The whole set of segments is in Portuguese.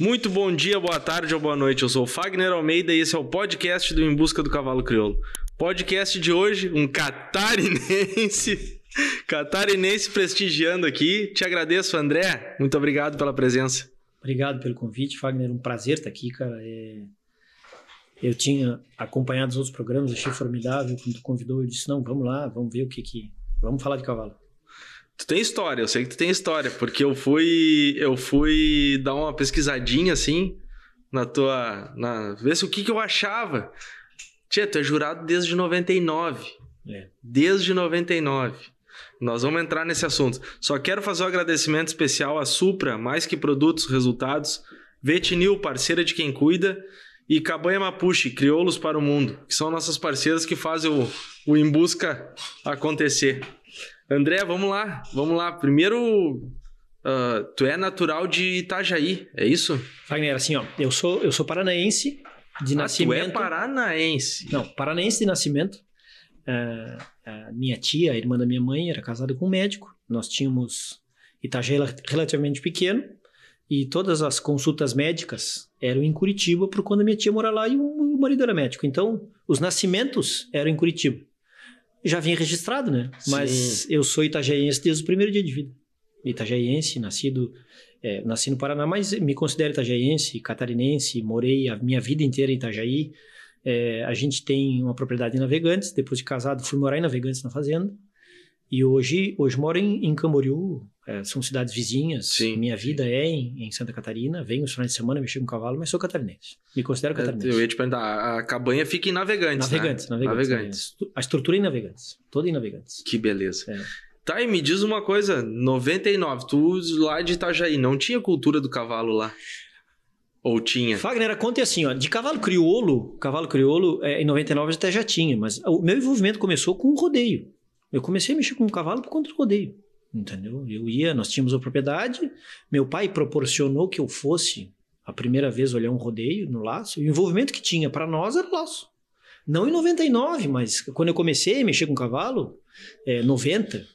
Muito bom dia, boa tarde ou boa noite. Eu sou o Fagner Almeida e esse é o podcast do Em Busca do Cavalo Crioulo. Podcast de hoje, um catarinense. Catarinense prestigiando aqui. Te agradeço, André. Muito obrigado pela presença. Obrigado pelo convite, Fagner. Um prazer estar aqui, cara. É... Eu tinha acompanhado os outros programas, achei formidável. Quando tu convidou, eu disse: não, vamos lá, vamos ver o que que. Vamos falar de cavalo. Tu tem história, eu sei que tu tem história, porque eu fui eu fui dar uma pesquisadinha assim na tua na ver se o que que eu achava. Tia, tu é jurado desde 99. É. Desde 99. Nós vamos entrar nesse assunto. Só quero fazer um agradecimento especial à Supra, mais que produtos, resultados, Vetinil, parceira de quem cuida, e Cabanha Mapuche, Crioulos para o Mundo, que são nossas parceiras que fazem o, o Em Busca acontecer. André, vamos lá, vamos lá. Primeiro, uh, tu é natural de Itajaí, é isso? Fagner, assim, ó, eu sou, eu sou paranaense de ah, nascimento. tu é paranaense. Não, paranaense de nascimento. Uh, a minha tia, a irmã da minha mãe, era casada com um médico. Nós tínhamos Itajaí relativamente pequeno e todas as consultas médicas eram em Curitiba, por quando a minha tia mora lá e o marido era médico. Então, os nascimentos eram em Curitiba. Já vinha registrado, né? Sim. Mas eu sou itajaiense desde o primeiro dia de vida. Itajaiense, nascido, é, nasci no Paraná, mas me considero itajaiense, catarinense, morei a minha vida inteira em Itajaí. É, a gente tem uma propriedade em Navegantes, depois de casado fui morar em Navegantes na fazenda. E hoje, hoje moro em, em Camboriú, são cidades vizinhas. Sim. Minha vida é em, em Santa Catarina, venho os finais de semana mexer com cavalo, mas sou catarinense. Me considero catarinense. Eu ia te perguntar, a cabanha fica em Navegantes, Navegantes, né? navegantes, Navegantes. A estrutura é em Navegantes, toda em Navegantes. Que beleza. É. Tá, e me diz uma coisa, 99, tu lá de Itajaí, não tinha cultura do cavalo lá? Ou tinha? Fagner, conta assim, ó, de cavalo crioulo, cavalo crioulo, é, em 99 até já tinha, mas o meu envolvimento começou com o rodeio. Eu comecei a mexer com o cavalo por conta do rodeio, entendeu? Eu ia, nós tínhamos a propriedade, meu pai proporcionou que eu fosse a primeira vez olhar um rodeio no laço, e o envolvimento que tinha para nós era laço. Não em 99, mas quando eu comecei a mexer com cavalo, é, 90,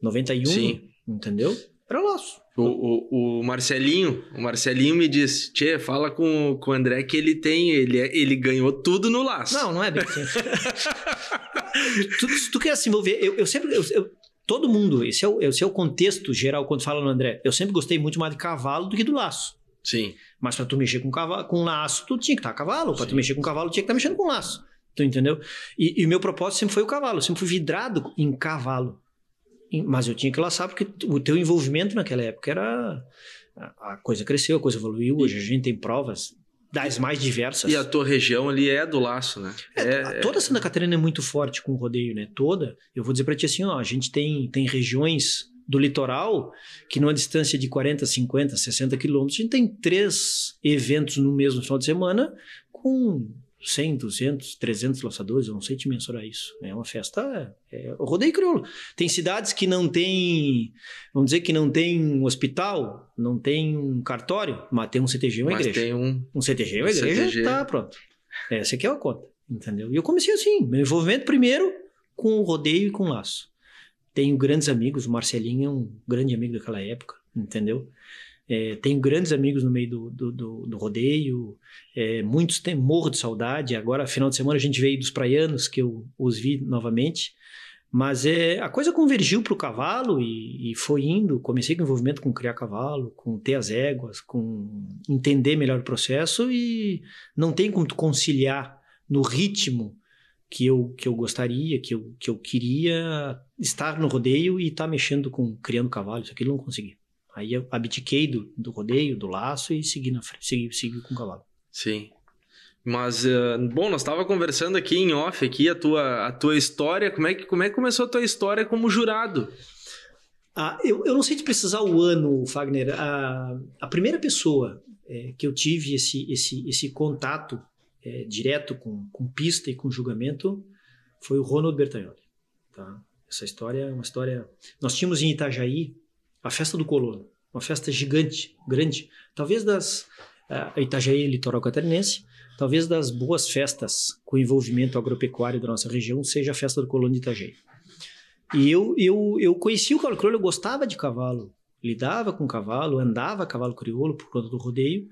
91, Sim. entendeu? Era laço. O, o, o Marcelinho, o Marcelinho me disse, Tchê, fala com, com o André que ele tem, ele, é- ele ganhou tudo no laço. Não, não é bem assim. tu, se tu quer se envolver, eu, eu sempre. eu- eu- todo mundo, esse é, o, esse é o contexto geral quando fala no André. Eu sempre gostei muito mais de cavalo do que do laço. Sim, Mas pra tu mexer com cavalo, com laço, tu tinha que estar a cavalo. Sim. tu mexer com cavalo, tinha que estar mexendo com laço. Tu entendeu? E, o meu propósito sempre foi o cavalo. Eu sempre fui vidrado em cavalo. Mas eu tinha que laçar porque o teu envolvimento naquela época era. A coisa cresceu, a coisa evoluiu. Hoje a gente tem provas das mais diversas. e a tua região ali é do laço, né? É, toda Santa Catarina é muito forte com o rodeio, né? Toda. Eu vou dizer pra ti assim, ó, a gente tem, tem regiões do litoral que numa distância de 40, 50, 60 quilômetros, a gente tem três eventos no mesmo final de semana com 100, 200, 300 laçadores, eu não sei te mensurar isso. É uma festa, é o rodeio crioulo. Tem cidades que não tem, vamos dizer que não tem um hospital, não tem um cartório, mas tem um CTG e uma Mas igreja. tem um... Um CTG, uma Um igreja, CTG. tá pronto. Essa aqui é a conta, entendeu? E eu comecei assim, meu envolvimento primeiro com o rodeio e com o laço. Tenho grandes amigos, o Marcelinho é um grande amigo daquela época, entendeu? É, tenho grandes amigos no meio do, do, do- do rodeio, é, muitos têm morro de saudade. Agora, final de semana, a gente veio dos praianos, que eu os vi novamente. Mas é, a coisa convergiu para o cavalo e, e foi indo. Comecei com envolvimento com criar cavalo, com ter as éguas, com entender melhor o processo e não tem como conciliar no ritmo que eu, que eu gostaria, que eu, que eu queria estar no rodeio e estar mexendo com criando cavalo. Isso aqui eu não consegui. Aí eu abdiquei do, do rodeio, do laço e segui na segui, segui com o cavalo. Sim. Mas, eh, bom, nós estava conversando aqui em off, aqui, a tua, a tua história, como é, que, como é que começou a tua história como jurado? Ah, eu, eu não sei te precisar o ano, Fagner. A, a primeira pessoa é, que eu tive esse, esse, esse contato é, direto com, com pista e com julgamento foi o Ronald Bertagnoli. Tá? Essa história é uma história. Nós tínhamos em Itajaí a festa do colono, uma festa gigante, grande, talvez das. A Itajaí, litoral catarinense, talvez das boas festas com envolvimento agropecuário da nossa região seja a festa do colono de Itajaí. E eu, eu, eu conheci o cavalo crioulo, eu gostava de cavalo, lidava com cavalo, andava a cavalo crioulo por conta do rodeio.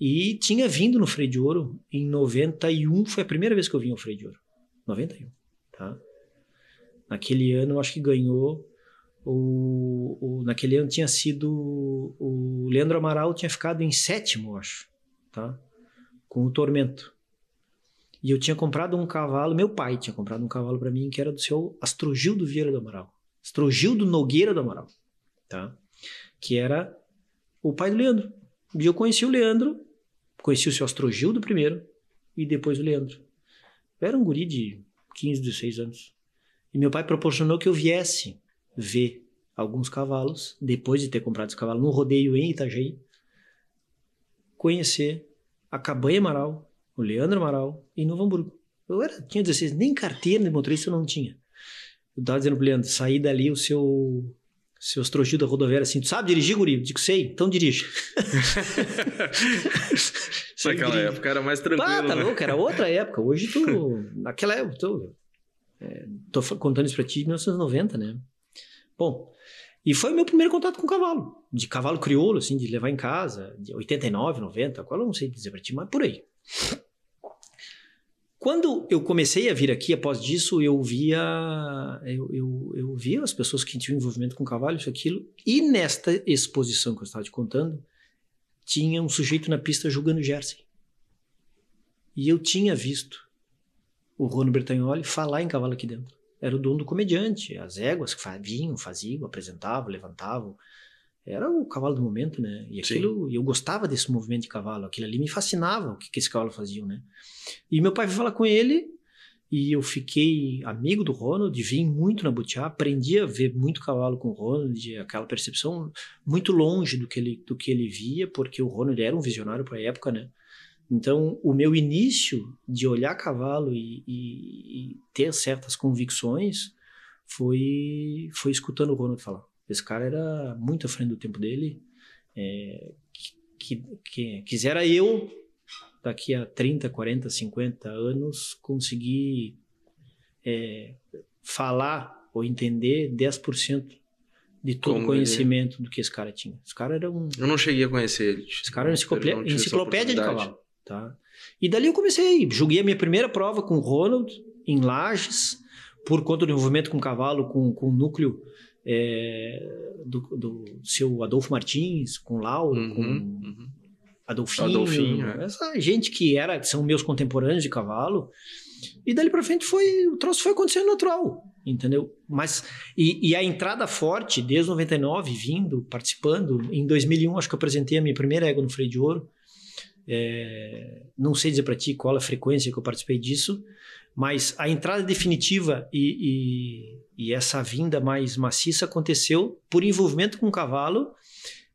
E tinha vindo no Freio de Ouro em 91, foi a primeira vez que eu vim ao Freio de Ouro. 91, tá? Naquele ano, eu acho que ganhou. O, o, naquele ano tinha sido. O Leandro Amaral tinha ficado em sétimo, acho, tá? Com o Tormento. E eu tinha comprado um cavalo, meu pai tinha comprado um cavalo para mim que era do seu Astrogildo Vieira do Amaral. Astrogildo Nogueira do Amaral, tá? Que era o pai do Leandro. E eu conheci o Leandro, conheci o seu Astrogildo primeiro e depois o Leandro. Eu era um guri de 15, 16 anos. E meu pai proporcionou que eu viesse ver alguns cavalos, depois de ter comprado esse cavalo no rodeio em Itajaí, conhecer a Cabanha Amaral, o Leandro Amaral e Novo Hamburgo. Eu era, tinha 16, nem carteira de motorista eu não tinha. Eu tava dizendo pro Leandro, saí dali o seu seus trouxinhos da rodoviária assim, tu sabe dirigir, guri? Eu digo, sei, então dirige. Naquela época era mais tranquilo. Ah, tá né? louco, era outra época. Hoje tu, naquela época, tu, é, tô contando isso pra ti de 1990, né? Bom, e foi o meu primeiro contato com cavalo. De cavalo crioulo, assim, de levar em casa, de 89, 90, qual eu não sei dizer pra ti, mas por aí. Quando eu comecei a vir aqui, após disso, eu via, eu, eu, eu via as pessoas que tinham envolvimento com cavalo, isso, aquilo, e nesta exposição que eu estava te contando, tinha um sujeito na pista jogando jersey. E eu tinha visto o Rono Bertagnoli falar em cavalo aqui dentro. Era o dono do comediante, as éguas que vinham, faziam, apresentavam, levantavam, era o cavalo do momento, né? E aquilo, Sim. eu gostava desse movimento de cavalo, aquilo ali me fascinava, o que, que esse cavalo fazia, né? E meu pai foi falar com ele, e eu fiquei amigo do Ronald, vim muito na Butiá, aprendi a ver muito cavalo com o Ronald, aquela percepção muito longe do que ele, do que ele via, porque o Ronald era um visionário para a época, né? Então, o meu início de olhar cavalo e, e, e ter certas convicções foi, foi escutando o Ronald falar. Esse cara era muito à frente do tempo dele. É, que, que, quisera eu, daqui a 30, 40, 50 anos, conseguir é, falar ou entender 10% de todo o conhecimento ele... do que esse cara tinha. Esse cara era um. Eu não cheguei a conhecer ele. Esse cara era enciclopédia, enciclopédia de cavalo. Tá? E dali eu comecei. Joguei a minha primeira prova com o Ronald, em Lages, por conta do envolvimento com o cavalo, com, com o núcleo é, do, do, seu Adolfo Martins, com Lauro, uhum, com uhum. Adolfinho, Adolfinho é. essa gente que era são meus contemporâneos de cavalo. E dali para frente foi o troço foi acontecendo natural, entendeu? Mas e, e, a entrada forte desde 99 vindo, participando, em 2001 acho que eu apresentei a minha primeira égua no freio de ouro. É, não sei dizer para ti qual a frequência que eu participei disso, mas a entrada definitiva e, e, e, essa vinda mais maciça aconteceu por envolvimento com o cavalo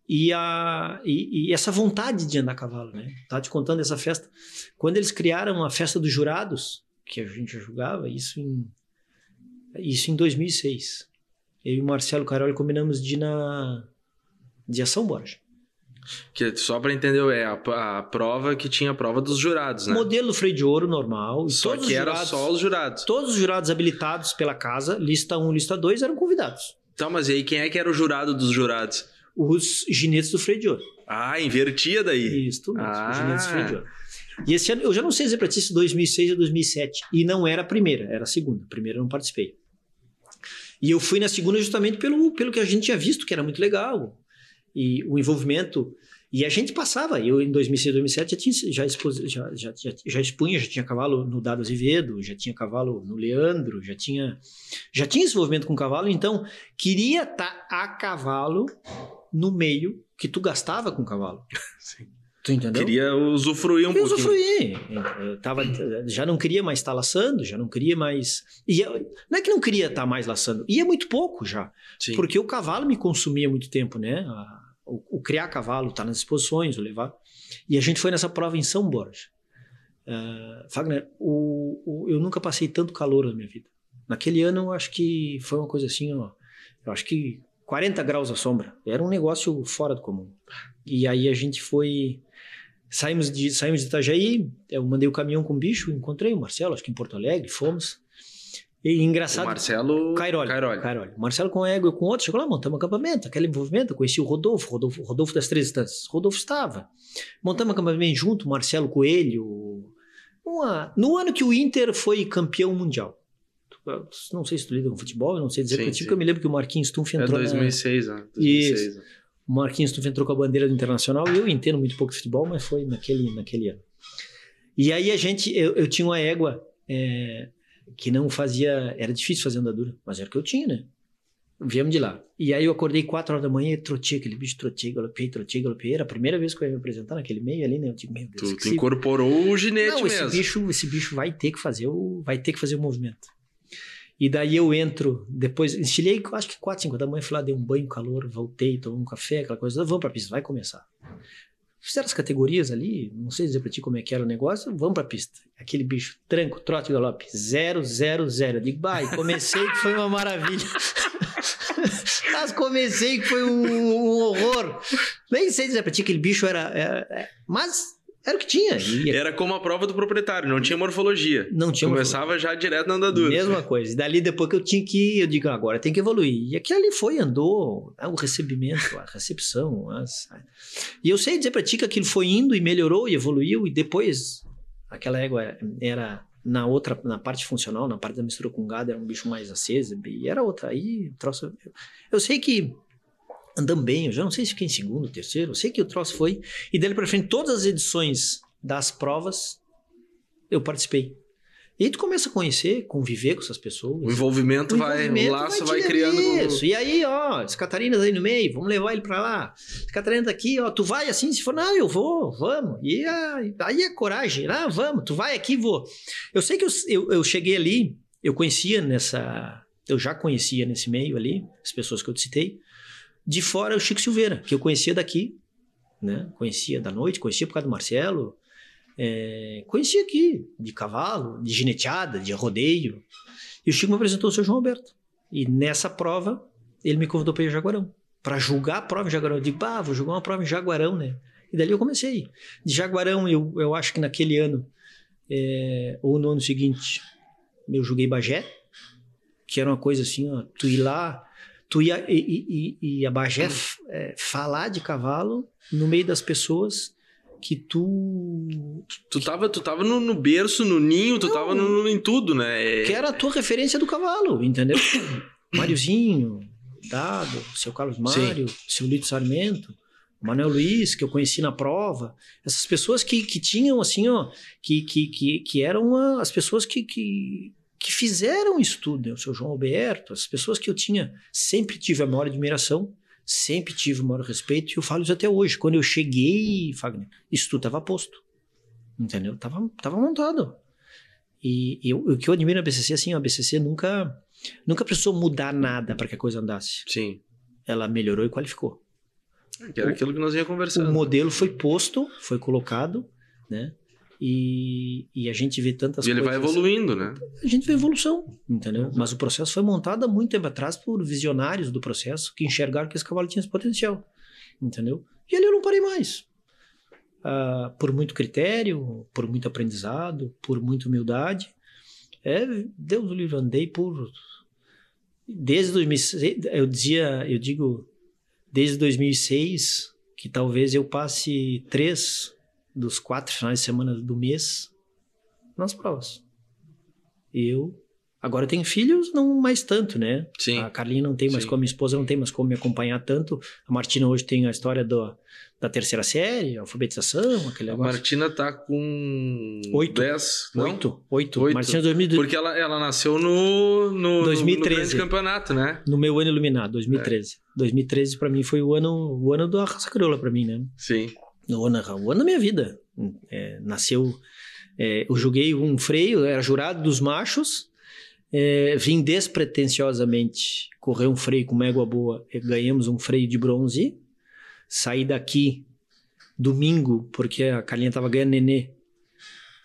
e, a, e, e, essa vontade de andar a cavalo. Né? Estava te contando essa festa. Quando eles criaram a festa dos jurados, que a gente julgava, isso em, isso em 2006. Eu e o Marcelo Caroli combinamos de ir na de Ação Borja. Que só para entender, é a, a, prova que tinha a prova dos jurados, né? Modelo freio de ouro normal. Só que era jurados, só os jurados. Todos os jurados habilitados pela casa, lista 1 lista 2, eram convidados. Então, mas e aí quem é que era o jurado dos jurados? Os ginetes do freio de ouro. Ah, invertia daí. Isso, ah. os ginetes do freio de ouro. E esse ano, eu já não sei dizer para ti se 2006 ou 2007. E não era a primeira, era a segunda. A primeira eu não participei. E eu fui na segunda justamente pelo, pelo que a gente tinha visto, que era muito legal e o envolvimento. E a gente passava, eu em 2006, 2007 já, tinha, já, expus, já, já, já, já expunha, já tinha cavalo no Dado Azevedo, já tinha cavalo no Leandro, já tinha, já tinha esse envolvimento com cavalo, então queria estar tá a cavalo no meio que tu gastava com cavalo. Sim. Tu entendeu? Queria usufruir um queria pouquinho. usufruir. Eu tava, já não queria mais estar laçando, já não queria mais. E eu, não é que não queria estar mais laçando, ia muito pouco já. Sim. Porque o cavalo me consumia muito tempo, né? A, o, criar cavalo, estar tá nas exposições, o levar. E a gente foi nessa prova em São Borja. Uh, Fagner, o, o, eu nunca passei tanto calor na minha vida. Naquele ano, eu acho que foi uma coisa assim, ó, eu acho que 40 graus à sombra. Era um negócio fora do comum. E aí a gente foi. Saímos de, saímos de Itajaí, eu mandei o caminhão com o bicho, encontrei o Marcelo, acho que em Porto Alegre, fomos. E engraçado. O Marcelo Cairoli. Cairoli. Cairoli. Marcelo com ego e com outro, chegou lá, montamos um acampamento, aquele envolvimento, eu conheci o Rodolfo, Rodolfo, Rodolfo das Três Instâncias. Rodolfo estava. Montamos acampamento junto, Marcelo Coelho. Uma... No ano que o Inter foi campeão mundial. Não sei se tu lida com futebol, eu não sei dizer Sim, contigo, sim. porque eu me lembro que o Marquinhos Stumpf É entrou na... 2006, né? 2006, né? O Marquinhos Stumpf entrou com a bandeira do Internacional e eu entendo muito pouco de futebol, mas foi naquele, naquele ano. E aí a gente, eu, eu tinha uma égua é, que não fazia, era difícil fazer andadura, mas era o que eu tinha, né? Viemos de lá. E aí eu acordei 4 horas da manhã e trotei aquele bicho, trotei, galopei, trotei, galopei. Era a primeira vez que eu ia me apresentar naquele meio ali, né? Eu digo, meu Deus, Tu, incorporou o ginete não, esse mesmo. bicho, esse bicho vai ter que fazer o, vai ter que fazer o movimento. E daí eu entro, depois, estilhei, acho que 4, 5 da manhã, fui lá, dei um banho, calor, voltei, tomei um café, aquela coisa, vamos pra pista, vai começar. Fizeram as categorias ali, não sei dizer pra ti como é que era o negócio, vamos pra pista. Aquele bicho, tranco, trote, galope, 0, 0, 0. Eu digo, vai, comecei que foi uma maravilha. Mas comecei que foi um, um horror. Nem sei dizer pra ti que aquele bicho era, era- é, mas era o que tinha. E Era como a prova do proprietário, não tinha morfologia. não tinha Começava já direto na andadura. Mesma coisa. E dali, depois que eu tinha que ir, eu digo, agora tem que evoluir. E aquilo ali foi, andou, né, o recebimento, a recepção. as- E eu sei dizer pra ti que aquilo foi indo e melhorou e evoluiu, e depois aquela égua era na outra, na parte funcional, na parte da mistura com gado, era um bicho mais aceso, e era outra. Aí, troço. Eu sei que andamos bem, eu já não sei se fiquei em segundo, terceiro, eu sei que o troço foi. E dali pra frente, todas as edições das provas, eu participei. E aí tu começa a conhecer, conviver com essas pessoas. O envolvimento, O vai, envolvimento o laço vai, te criando. com- Isso. E aí, ó, as Catarinas aí no meio, vamos levar ele pra lá. As Catarinas daqui, ó, tu vai assim, se for, não, eu vou, vamos. E aí, aí é coragem, ah, vamos, tu vai aqui, vou. Eu sei que eu, eu, eu cheguei ali, eu conhecia nessa, eu já conhecia nesse meio ali, as pessoas que eu te citei. De fora, o Chico Silveira, que eu conhecia daqui, né? Conhecia da noite, conhecia por causa do Marcelo. É, conhecia aqui, de cavalo, de gineteada, de rodeio. E o Chico me apresentou o seu João Alberto. E nessa prova, ele me convidou para ir a Jaguarão. Para julgar a prova em Jaguarão. Eu digo, bah, vou jogar uma prova em Jaguarão, né? E dali eu comecei. De Jaguarão, eu, eu acho que naquele ano, é, ou no ano seguinte, eu joguei Bagé, que era uma coisa assim, ó, tu ir lá, tu ia e, e- e- a Bagé é, falar de cavalo no meio das pessoas que tu Tu tava, tu tava no, no berço, no ninho, tu Não. tava no, no- em tudo, né? É- que era a tua referência do cavalo, entendeu? Máriozinho, Dado, seu Carlos Mário, seu Lito Sarmento, Manuel Luiz, que eu conheci na prova. Essas pessoas que, que tinham, assim, ó, que, que, que, que eram as pessoas que, que, que fizeram isso tudo, né? O seu João Alberto, as pessoas que eu tinha, sempre tive a maior admiração, sempre tive o maior respeito, e eu falo isso até hoje. Quando eu cheguei, Fagner, isso tudo estava posto, entendeu? Tava, tava montado. E, e eu- o que eu admiro na BCC, assim, a BCC nunca, nunca precisou mudar nada para que a coisa andasse. Sim. Ela melhorou e qualificou. Que era aquilo que nós ia O conversando. modelo foi posto, foi colocado, né? E, e a gente vê tantas E ele coisas. vai evoluindo, né? A gente vê evolução, entendeu? Mas o processo foi montado há muito tempo atrás por visionários do processo que enxergaram que esse cavalo tinha esse potencial, entendeu? E ali eu não parei mais. Ah, por muito critério, por muito aprendizado, por muita humildade. É, Deus do livre, andei por. Desde 2006, eu dizia, eu digo, desde 2006, que talvez eu passe três dos quatro finais de semana do mês nas provas. Eu. Agora eu tenho filhos, não mais tanto, né? Sim. A Carlinha não tem mais Sim. como, a minha esposa não tem mais como me acompanhar tanto. A Martina hoje tem a história do, da terceira série, a alfabetização, aquele A negócio. Martina tá com Oito. 10, não? Oito, oito. Oito. Martina 2000, Porque ela, ela nasceu no, no, 2013. no grande campeonato, né? no meu ano iluminado, 2013. 2013 para mim foi o ano, o ano da raça crioula para mim, né? Sim. O ano, o ano da minha vida. É, nasceu, é, eu joguei um freio, era jurado dos machos, é, vim despretensiosamente correr um freio com uma égua boa, e ganhamos um freio de bronze, saí daqui domingo, porque a Carlinha tava ganhando nenê,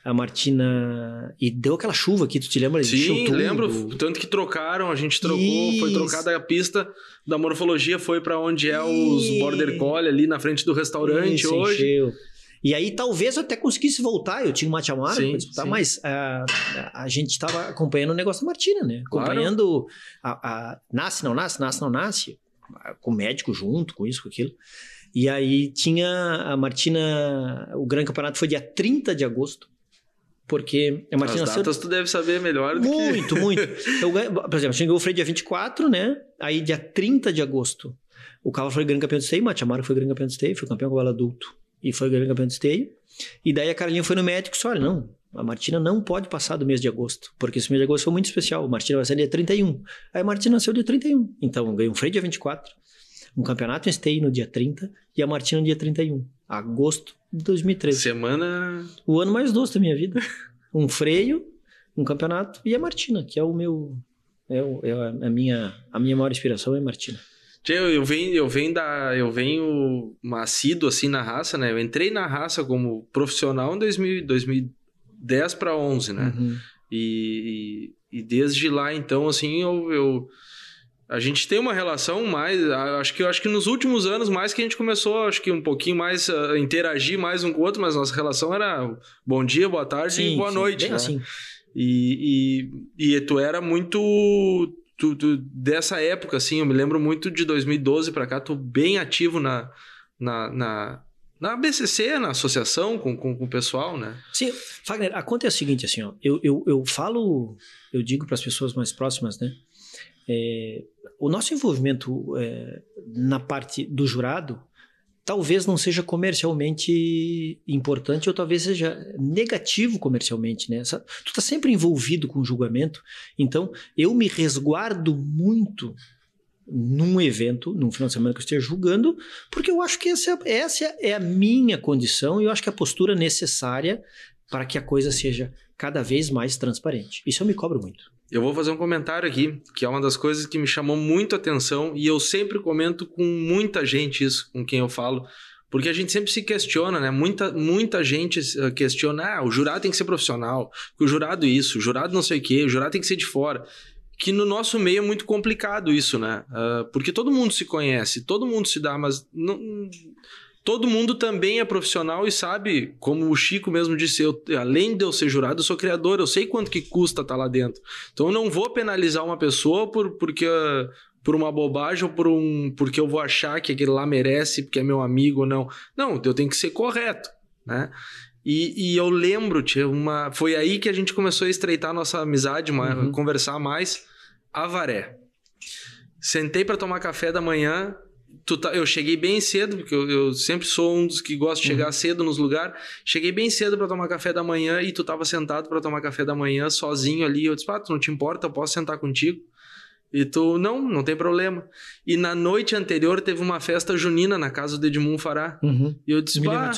a Martina, e deu aquela chuva aqui, tu te lembra? Sim, lembro. Tanto que trocaram, a gente trocou, foi Isso. trocada a pista da morfologia, foi pra onde é os. Border Collie ali na frente do restaurante Isso, hoje. encheu. E aí talvez eu até conseguisse voltar, eu tinha um mate amargo pra disputar, sim. mas ah, a gente estava acompanhando o negócio da Martina, né? Claro. Acompanhando a, a- nasce, não nasce, nasce, não nasce, com o médico junto, com isso, com aquilo. E aí tinha a Martina, o grande campeonato foi dia 30 de agosto, porque a Martina As datas tu deve saber melhor do que... muito, muito. Ganho- por exemplo, a gente ganhou o freio dia 24, né? Aí dia 30 de agosto, o Cavalo foi grande campeão de esteio, o Mate Amaro foi grande campeão de esteio, foi campeão cavalo adulto e foi grande campeão de esteio. E daí a Carolina foi no médico e disse, olha, não, a Martina não pode passar do mês de agosto, porque esse mês de agosto foi muito especial. A Martina vai ser dia 31. Aí a Martina nasceu dia 31. Então, eu ganhei um freio dia 24, um campeonato em esteio no dia 30 e a Martina no dia 31. Agosto de 2013. Semana... O ano mais doce da minha vida. Um freio, um campeonato e a Martina, que é o meu. É, o- é a, minha, a minha maior inspiração é a Martina. Eu, eu venho, eu venho da, eu venho macido assim na raça, né? Eu entrei na raça como profissional em 2000, 2010 para 11, né? Uhum. E, e, e desde lá, então, assim, eu, eu- a gente tem uma relação mais, acho que acho que nos últimos anos mais que a gente começou, acho que um pouquinho mais a interagir mais um com o outro, mas nossa relação era bom dia, boa tarde e boa sim, noite, bem né? assim. E, e, e tu era muito. Tu, tu- dessa época, assim, eu me lembro muito de 2012 pra cá, tu bem ativo na, na, na, na BCC, na associação com, com, com o pessoal, né? Sim, Fagner, a conta é a seguinte, assim, ó, eu, eu, eu falo, eu digo para as pessoas mais próximas, né? É, o nosso envolvimento é, na parte do jurado talvez não seja comercialmente importante ou talvez seja negativo comercialmente, né? Tu está sempre envolvido com o julgamento, então eu me resguardo muito num evento, num final de semana que eu esteja julgando, porque eu acho que essa, essa é a minha condição e eu acho que é a postura necessária para que a coisa seja cada vez mais transparente. Isso eu me cobro muito. Eu vou fazer um comentário aqui, que é uma das coisas que me chamou muito a atenção e eu sempre comento com muita gente isso, com quem eu falo, porque a gente sempre se questiona, né? Muita, muita gente eh, questiona, ah, o jurado tem que ser profissional, que o jurado isso, o jurado não sei o quê, o jurado tem que ser de fora. Que no nosso meio é muito complicado isso, né? Ah, porque todo mundo se conhece, todo mundo se dá, mas não, todo mundo também é profissional e sabe, como o Chico mesmo disse, eu, além de eu ser jurado, eu sou criador, eu sei quanto que custa estar lá dentro. Então eu não vou penalizar uma pessoa por, porque, por uma bobagem ou por um, porque eu vou achar que aquele lá merece, porque é meu amigo ou não. Não, eu tenho que ser correto, né? E, e eu lembro, tia, uma, foi aí que a gente começou a estreitar a nossa amizade, uma- Uhum. conversar mais. Avaré. Sentei para tomar café da manhã. Tá- eu cheguei bem cedo, porque eu, eu sempre sou um dos que gosta de chegar cedo nos lugares. Cheguei bem cedo para tomar café da manhã e tu tava sentado para tomar café da manhã sozinho ali. Eu disse, pá, tu não te importa, eu posso sentar contigo? E tu, não, não tem problema. E na noite anterior teve uma festa junina na casa do Edmundo Fará. Uhum. E eu disse, pá,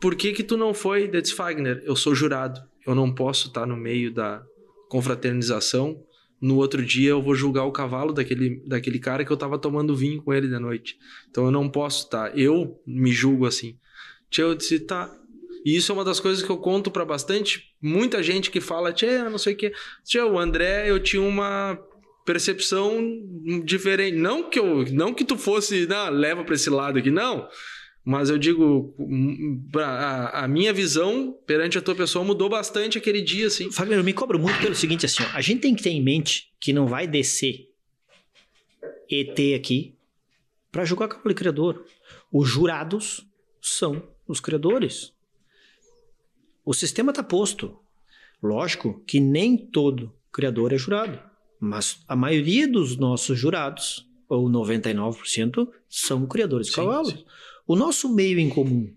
por que que tu não foi? Eu disse, Fagner, eu sou jurado. Eu não posso estar no meio da confraternização. No outro dia eu vou julgar o cavalo daquele, daquele cara que eu tava tomando vinho com ele de noite. Então eu não posso estar. Eu me julgo assim. Tchê, eu disse, tá. E isso é uma das coisas que eu conto pra bastante. Muita gente que fala, tchê, não sei o quê. Tchê, o André, eu tinha uma percepção diferente. Não que eu, não que tu fosse, não, leva pra esse lado aqui, não. Mas eu digo, hum, a, a minha visão perante a tua pessoa mudou bastante aquele dia, assim. Fagner, eu me cobro muito pelo seguinte, assim, ó, a gente tem que ter em mente que não vai descer ET aqui para julgar cavalo criador. Os jurados são os criadores. O sistema está posto. Lógico que nem todo criador é jurado, mas a maioria dos nossos jurados, ou 99%, são criadores de Sim, cavalos. sim. O nosso meio em comum.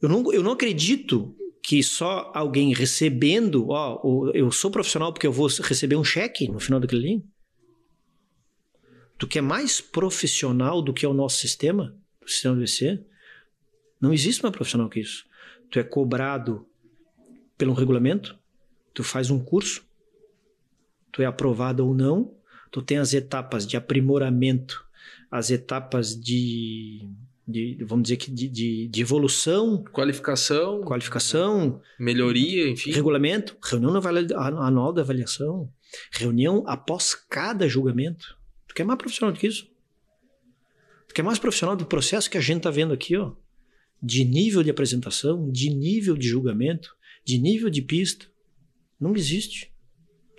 Eu não, eu não acredito que só alguém recebendo, ó, eu sou profissional porque eu vou receber um cheque no final daquele ali. Tu que é mais profissional do que é o nosso sistema, o sistema do BC, não existe mais profissional que isso. Tu é cobrado pelo regulamento, tu faz um curso, tu é aprovado ou não, tu tem as etapas de aprimoramento, as etapas de, de vamos dizer que de, de, de evolução, Qualificação, qualificação, melhoria, enfim. regulamento, reunião anual da avaliação, reunião após cada julgamento. Tu quer mais profissional do que isso? Tu quer mais profissional do processo que a gente tá vendo aqui, ó? de nível de apresentação, de nível de julgamento, de nível de pista, não existe.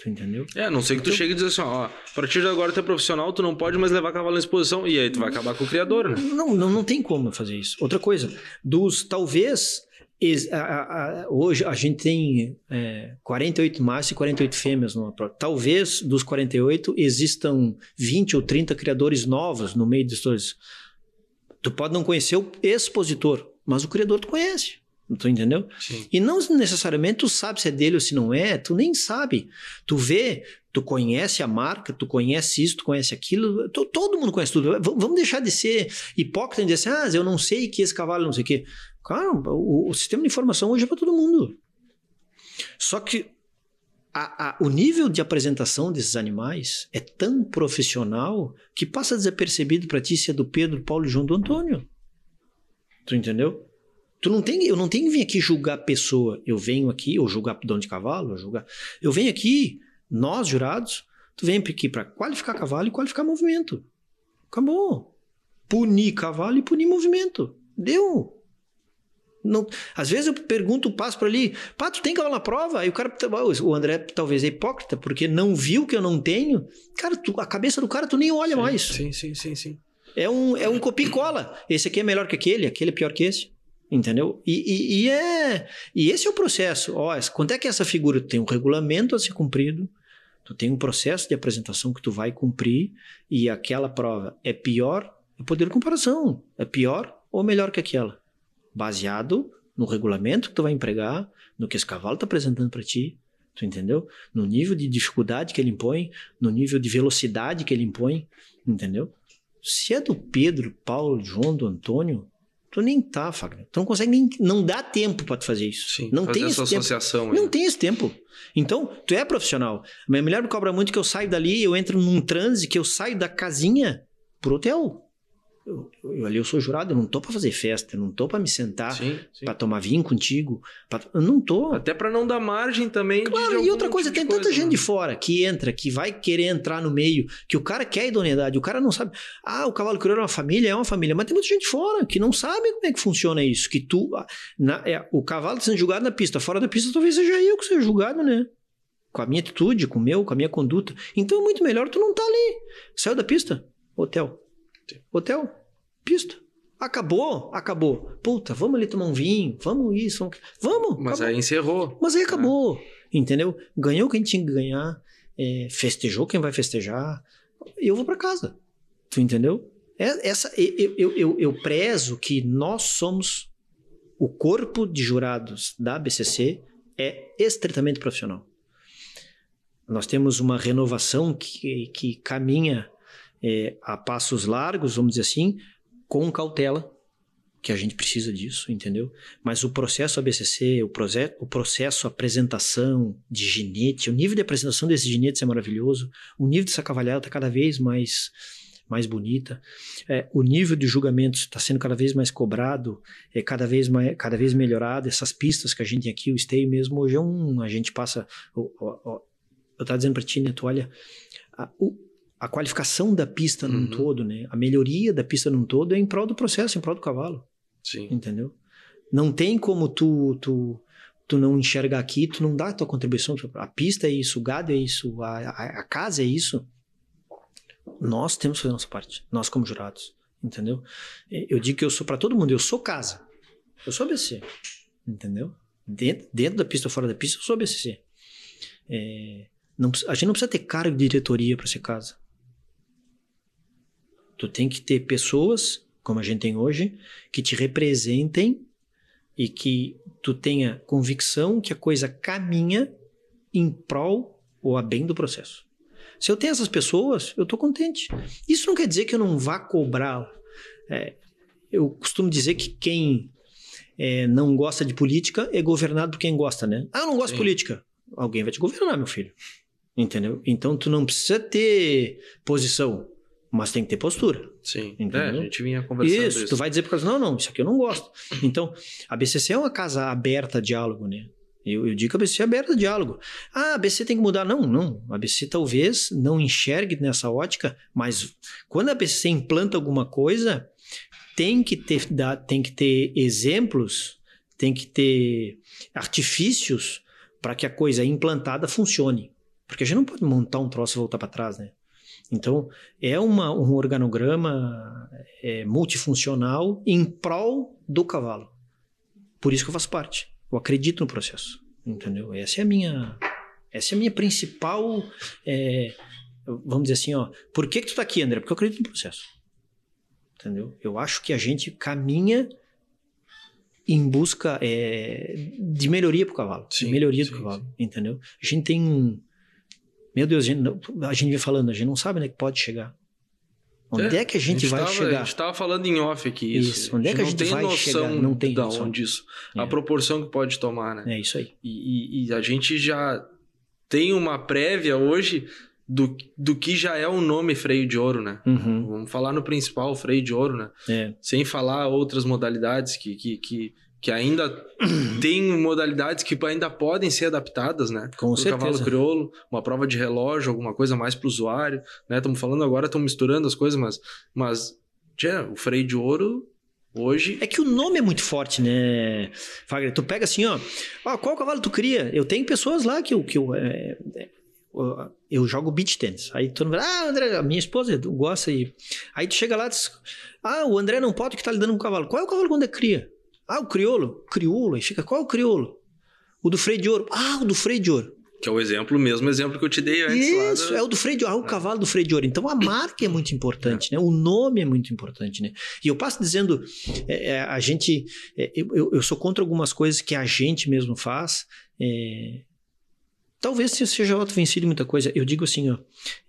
Tu entendeu? É, a não sei que tu chegue e diz assim, ó, a partir de agora tu é profissional, tu não pode mais levar cavalo na exposição. E aí tu vai acabar com o criador, né? Não, não, não tem como fazer isso. Outra coisa, dos talvez. a- a- a- hoje a gente tem é, 48 machos e 48 fêmeas numa prova. Talvez dos 48 existam 20 ou 30 criadores novos no meio dos dois. Tu pode não conhecer o expositor, mas o criador tu conhece. Tu entendeu? Sim. E não necessariamente tu sabe se é dele ou se não é, tu nem sabe. Tu vê, tu conhece a marca, tu conhece isso, tu conhece aquilo, to- todo mundo conhece tudo. V- vamos deixar de ser hipócrita e dizer assim, ah, eu não sei que esse cavalo não sei o quê. Cara, o, o sistema de informação hoje é para todo mundo. Só que a- a- o nível de apresentação desses animais é tão profissional que passa desapercebido para ti se é do Pedro, Paulo e João do Antônio. Tu entendeu? Tu não tem, eu não tenho que vir aqui julgar a pessoa. Eu venho aqui, ou julgar dono de cavalo, ou julgar. Eu venho aqui, nós jurados, tu vem aqui para qualificar cavalo e qualificar movimento. Acabou. Punir cavalo e punir movimento. Deu. Não, às vezes eu pergunto, passo para ali, pá, tu tem cavalo na prova? Aí o cara, o André talvez é hipócrita, porque não viu que eu não tenho. Cara, tu- a cabeça do cara tu nem olha mais. Sim, sim, sim, sim. É um, é um copia e cola. Esse aqui é melhor que aquele, aquele é pior que esse. Entendeu? E, e, e é. E esse é o processo. Ó, quando é que essa figura tem um regulamento a ser cumprido, tu tem um processo de apresentação que tu vai cumprir, e aquela prova é pior, é poder de comparação. É pior ou melhor que aquela? Baseado no regulamento que tu vai empregar, no que esse cavalo está apresentando para ti. Tu entendeu? No nível de dificuldade que ele impõe, no nível de velocidade que ele impõe, entendeu? Se é do Pedro, Paulo, João, do Antônio, tu nem tá, Fagner. Tu não consegue nem. Não dá tempo pra tu fazer isso. Sim, não tem essa esse tempo. associação aí. Não tem esse tempo. Então, tu é profissional. Minha mulher me cobra muito que eu saio dali, eu entro num transe, que eu saio da casinha pro hotel. Eu, eu- ali eu sou jurado, eu não tô pra fazer festa, eu não tô pra me sentar, pra tomar vinho contigo. pra- Eu não tô. Até pra não dar margem também de- de. Claro, e outra coisa, tipo tem de tanta coisa, gente né? de fora que entra, que vai querer entrar no meio, que o cara quer idoneidade, o cara não sabe. Ah, o cavalo crioulo é uma família, é uma família, mas tem muita gente fora que não sabe como é que funciona isso. Que tu. ah, na- é, o cavalo tá sendo julgado na pista, fora da pista talvez seja eu que seja julgado, né? Com a minha atitude, com o meu, com a minha conduta. Então é muito melhor tu não tá ali. Saiu da pista, hotel. Hotel, pista. Acabou, acabou. Puta, vamos ali tomar um vinho, vamos isso, vamos. Vamos! Mas acabou. aí encerrou. Mas aí acabou, entendeu? Ganhou quem tinha que ganhar, é, festejou quem vai festejar, e eu vou para casa. Tu entendeu? É, essa, eu, eu, eu, eu prezo que nós somos o corpo de jurados da BCC é estritamente profissional. Nós temos uma renovação que, que caminha é, a passos largos, vamos dizer assim, com cautela, que a gente precisa disso, entendeu? Mas o processo ABCC, o, proce o processo apresentação de ginete, o nível de apresentação desses ginetes é maravilhoso, o nível dessa cavalhada está cada vez mais mais bonita, é, o nível de julgamento está sendo cada vez mais cobrado, é cada vez mais, cada vez melhorado. Essas pistas que a gente tem aqui, o esteio mesmo hoje é um, a gente passa, ó, ó, ó, eu estava dizendo para ti, né, tu olha a, o, a qualificação da pista num Uhum. todo, né, a melhoria da pista num todo é em prol do processo, em prol do cavalo Sim. entendeu? Não tem como tu, tu, tu não enxergar aqui, tu não dá a tua contribuição. A pista é isso, o gado é isso, a, a, a casa é isso. Nós temos que fazer a nossa parte, nós como jurados, entendeu? Eu digo que eu sou para todo mundo, eu sou casa, eu sou ABC, entendeu? Dentro, dentro da pista ou fora da pista, eu sou ABCC. É, não, a gente não precisa ter cargo de diretoria para ser casa. Tu tem que ter pessoas, como a gente tem hoje, que te representem e que tu tenha convicção que a coisa caminha em prol ou a bem do processo. Se eu tenho essas pessoas, eu estou contente. Isso não quer dizer que eu não vá cobrar. É, eu costumo dizer que quem é, não gosta de política é governado por quem gosta, né? Ah, eu não gosto Sim. de política. Alguém vai te governar, meu filho. Entendeu? Então tu não precisa ter posição, mas tem que ter postura. Sim. Entendeu? É, a gente vinha conversando Isso, isso. tu vai dizer para não, não, isso aqui eu não gosto. Então, a BCC é uma casa aberta a diálogo, né? Eu, eu digo que a BCC é aberta a diálogo. Ah, a BCC tem que mudar. Não, não. A BCC talvez não enxergue nessa ótica, mas quando a BCC implanta alguma coisa, tem que ter, tem que ter exemplos, tem que ter artifícios para que a coisa implantada funcione. Porque a gente não pode montar um troço e voltar para trás, né? Então, é uma, um organograma é, multifuncional em prol do cavalo. Por isso que eu faço parte. Eu acredito no processo, entendeu? Essa é a minha, essa é a minha principal, é, vamos dizer assim, ó. Por que que tu tá aqui, André? Porque eu acredito no processo, entendeu? Eu acho que a gente caminha em busca é, de melhoria para o cavalo, sim, de melhoria sim, do cavalo, sim. entendeu? A gente tem, meu Deus, a gente, a gente vem falando, a gente não sabe onde é que pode chegar. Onde é, é que a gente, a gente vai tava, chegar? A gente estava falando em off aqui isso. isso. Onde é que a gente, a gente vai chegar? Não tem da noção disso. É. A proporção que pode tomar, né? É isso aí. E, e, e, a gente já tem uma prévia hoje do, do que já é o nome freio de ouro, né? Uhum. Vamos falar no principal, freio de ouro, né? É. Sem falar outras modalidades que, que, que que ainda tem modalidades que ainda podem ser adaptadas, né? Com certeza. cavalo crioulo, uma prova de relógio, alguma coisa mais para o usuário, né? Estamos falando agora, estamos misturando as coisas, mas, mas tchê, o freio de ouro hoje... É que o nome é muito forte, né, Fagner? Tu pega assim, ó, ó qual cavalo tu cria? Eu tenho pessoas lá que eu... Que eu é, é, eu jogo beach tennis. Aí tu não ah, André, minha esposa gosta e aí tu chega lá e diz, ah, o André não pode que tá lidando com o cavalo. Qual é o cavalo quando é cria? Ah, o crioulo? Crioulo. Aí fica, qual é o crioulo? O do freio de ouro. Ah, o do freio de ouro. Que é o exemplo, o mesmo exemplo que eu te dei antes. Isso, é o do freio de ouro. Ah, o é. cavalo do freio de ouro. Então a marca é muito importante, é. né? O nome é muito importante, né? E eu passo dizendo, é, é, a gente, é, eu, eu sou contra algumas coisas que a gente mesmo faz, é, Talvez seja auto-vencido muita coisa. Eu digo assim, ó,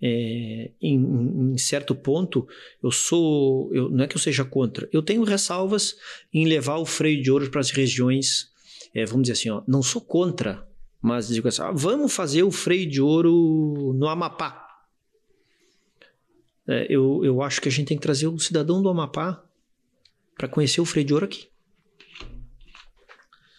é, em, em, certo ponto, eu sou. Eu, não é que eu seja contra. Eu tenho ressalvas em levar o freio de ouro para as regiões. É, vamos dizer assim, ó, não sou contra, mas digo assim, vamos fazer o freio de ouro no Amapá. É, eu, eu acho que a gente tem que trazer o cidadão do Amapá para conhecer o freio de ouro aqui.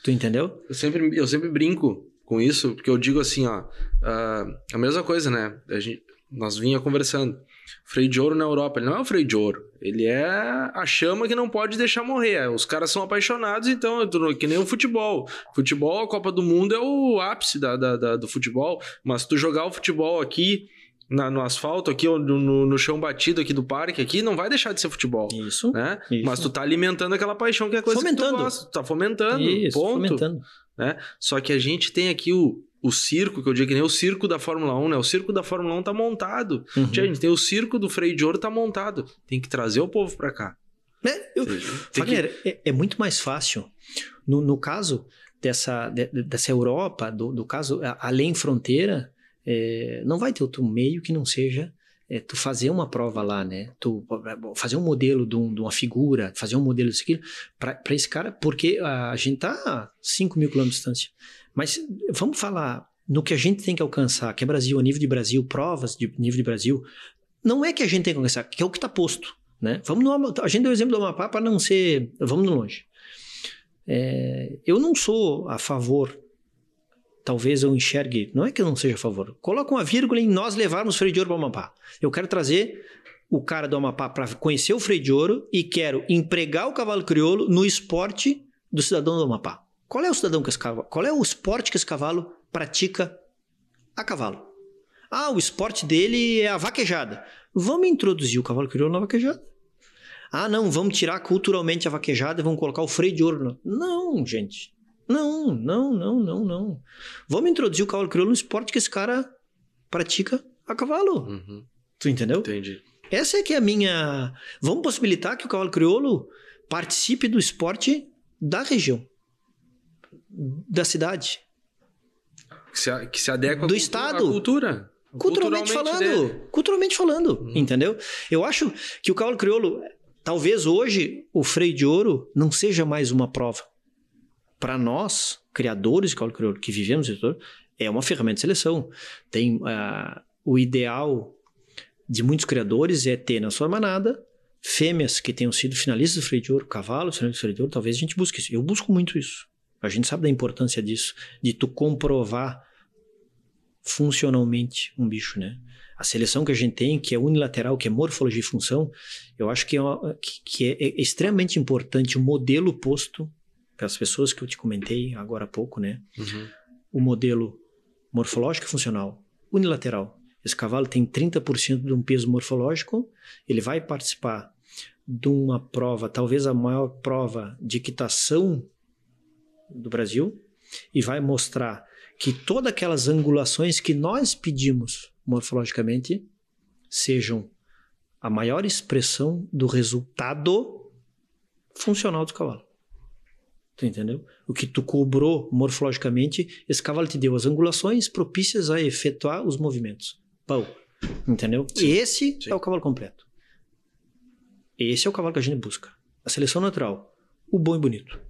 Tu entendeu? Eu sempre, eu sempre brinco com isso, porque eu digo assim, ó, uh, a mesma coisa, né? A gente, nós vinha conversando. Freio de ouro na Europa, ele não é o freio de ouro, ele é a chama que não pode deixar morrer. Os caras são apaixonados, então, que nem o futebol. Futebol, a Copa do Mundo é o ápice da, da, da do futebol, mas tu jogar o futebol aqui na, no asfalto aqui, no, no, no, chão batido aqui do parque aqui, não vai deixar de ser futebol. Isso. Né? isso. Mas tu tá alimentando aquela paixão que é a coisa fomentando. que tu gosta. Tu tá fomentando. Isso, ponto. fomentando. Né? Só que a gente tem aqui o, o circo, que eu digo que nem o circo da Fórmula 1, né? O circo da Fórmula 1 tá montado. Uhum. a gente tem o circo do freio de ouro tá montado. Tem que trazer o povo para cá. É, eu, Fagner, que... é, é, muito mais fácil. No, no caso dessa, de, dessa Europa, do, do caso além fronteira, é, não vai ter outro meio que não seja é, tu fazer uma prova lá, né? Tu fazer um modelo de, um, de uma figura, fazer um modelo disso aqui, para esse cara, porque a gente tá a 5 mil quilômetros de distância. Mas vamos falar no que a gente tem que alcançar, que é Brasil, a nível de Brasil, provas de nível de Brasil. Não é que a gente tem que alcançar, que é o que está posto. Né? Vamos no, a gente deu o exemplo do Amapá para não ser. Vamos longe. É, eu não sou a favor talvez eu enxergue, não é que eu não seja a favor, coloca uma vírgula em nós levarmos freio de ouro para o Amapá. Eu quero trazer o cara do Amapá para conhecer o freio de ouro e quero empregar o cavalo crioulo no esporte do cidadão do Amapá. Qual é o cidadão que esse cavalo, qual é o esporte que esse cavalo pratica a cavalo? Ah, o esporte dele é a vaquejada. Vamos introduzir o cavalo crioulo na vaquejada. Ah, não, vamos tirar culturalmente a vaquejada e vamos colocar o freio de ouro. Não, gente. Não, não, não, não, não. Vamos introduzir o cavalo crioulo no esporte que esse cara pratica a cavalo. Uhum. Tu entendeu? Entendi. Essa é que é a minha. Vamos possibilitar que o cavalo crioulo participe do esporte da região, da cidade. Que se, que se adequa do estado, à cultura. Culturalmente, culturalmente falando. Dele. Culturalmente falando, uhum. entendeu? Eu acho que o cavalo crioulo, talvez hoje, o freio de ouro não seja mais uma prova para nós, criadores de cálculo crioulo, que vivemos no setor, é uma ferramenta de seleção. Tem uh, o ideal de muitos criadores é ter na sua manada fêmeas que tenham sido finalistas do freio de ouro, cavalos finalistas do freio de ouro, talvez a gente busque isso. Eu busco muito isso. A gente sabe da importância disso, de tu comprovar funcionalmente um bicho, né? A seleção que a gente tem, que é unilateral, que é morfologia e função, eu acho que é, que é, é extremamente importante o modelo posto pelas pessoas que eu te comentei agora há pouco, né? Uhum. O modelo morfológico e funcional unilateral. Esse cavalo tem 30% de um peso morfológico, ele vai participar de uma prova, talvez a maior prova de equitação do Brasil, e vai mostrar que todas aquelas angulações que nós pedimos morfologicamente sejam a maior expressão do resultado funcional do cavalo. Tu entendeu? O que tu cobrou morfologicamente, esse cavalo te deu as angulações propícias a efetuar os movimentos. Pau. Entendeu? Sim, Esse sim. é o cavalo completo. Esse é o cavalo que a gente busca. A seleção natural. O bom e bonito.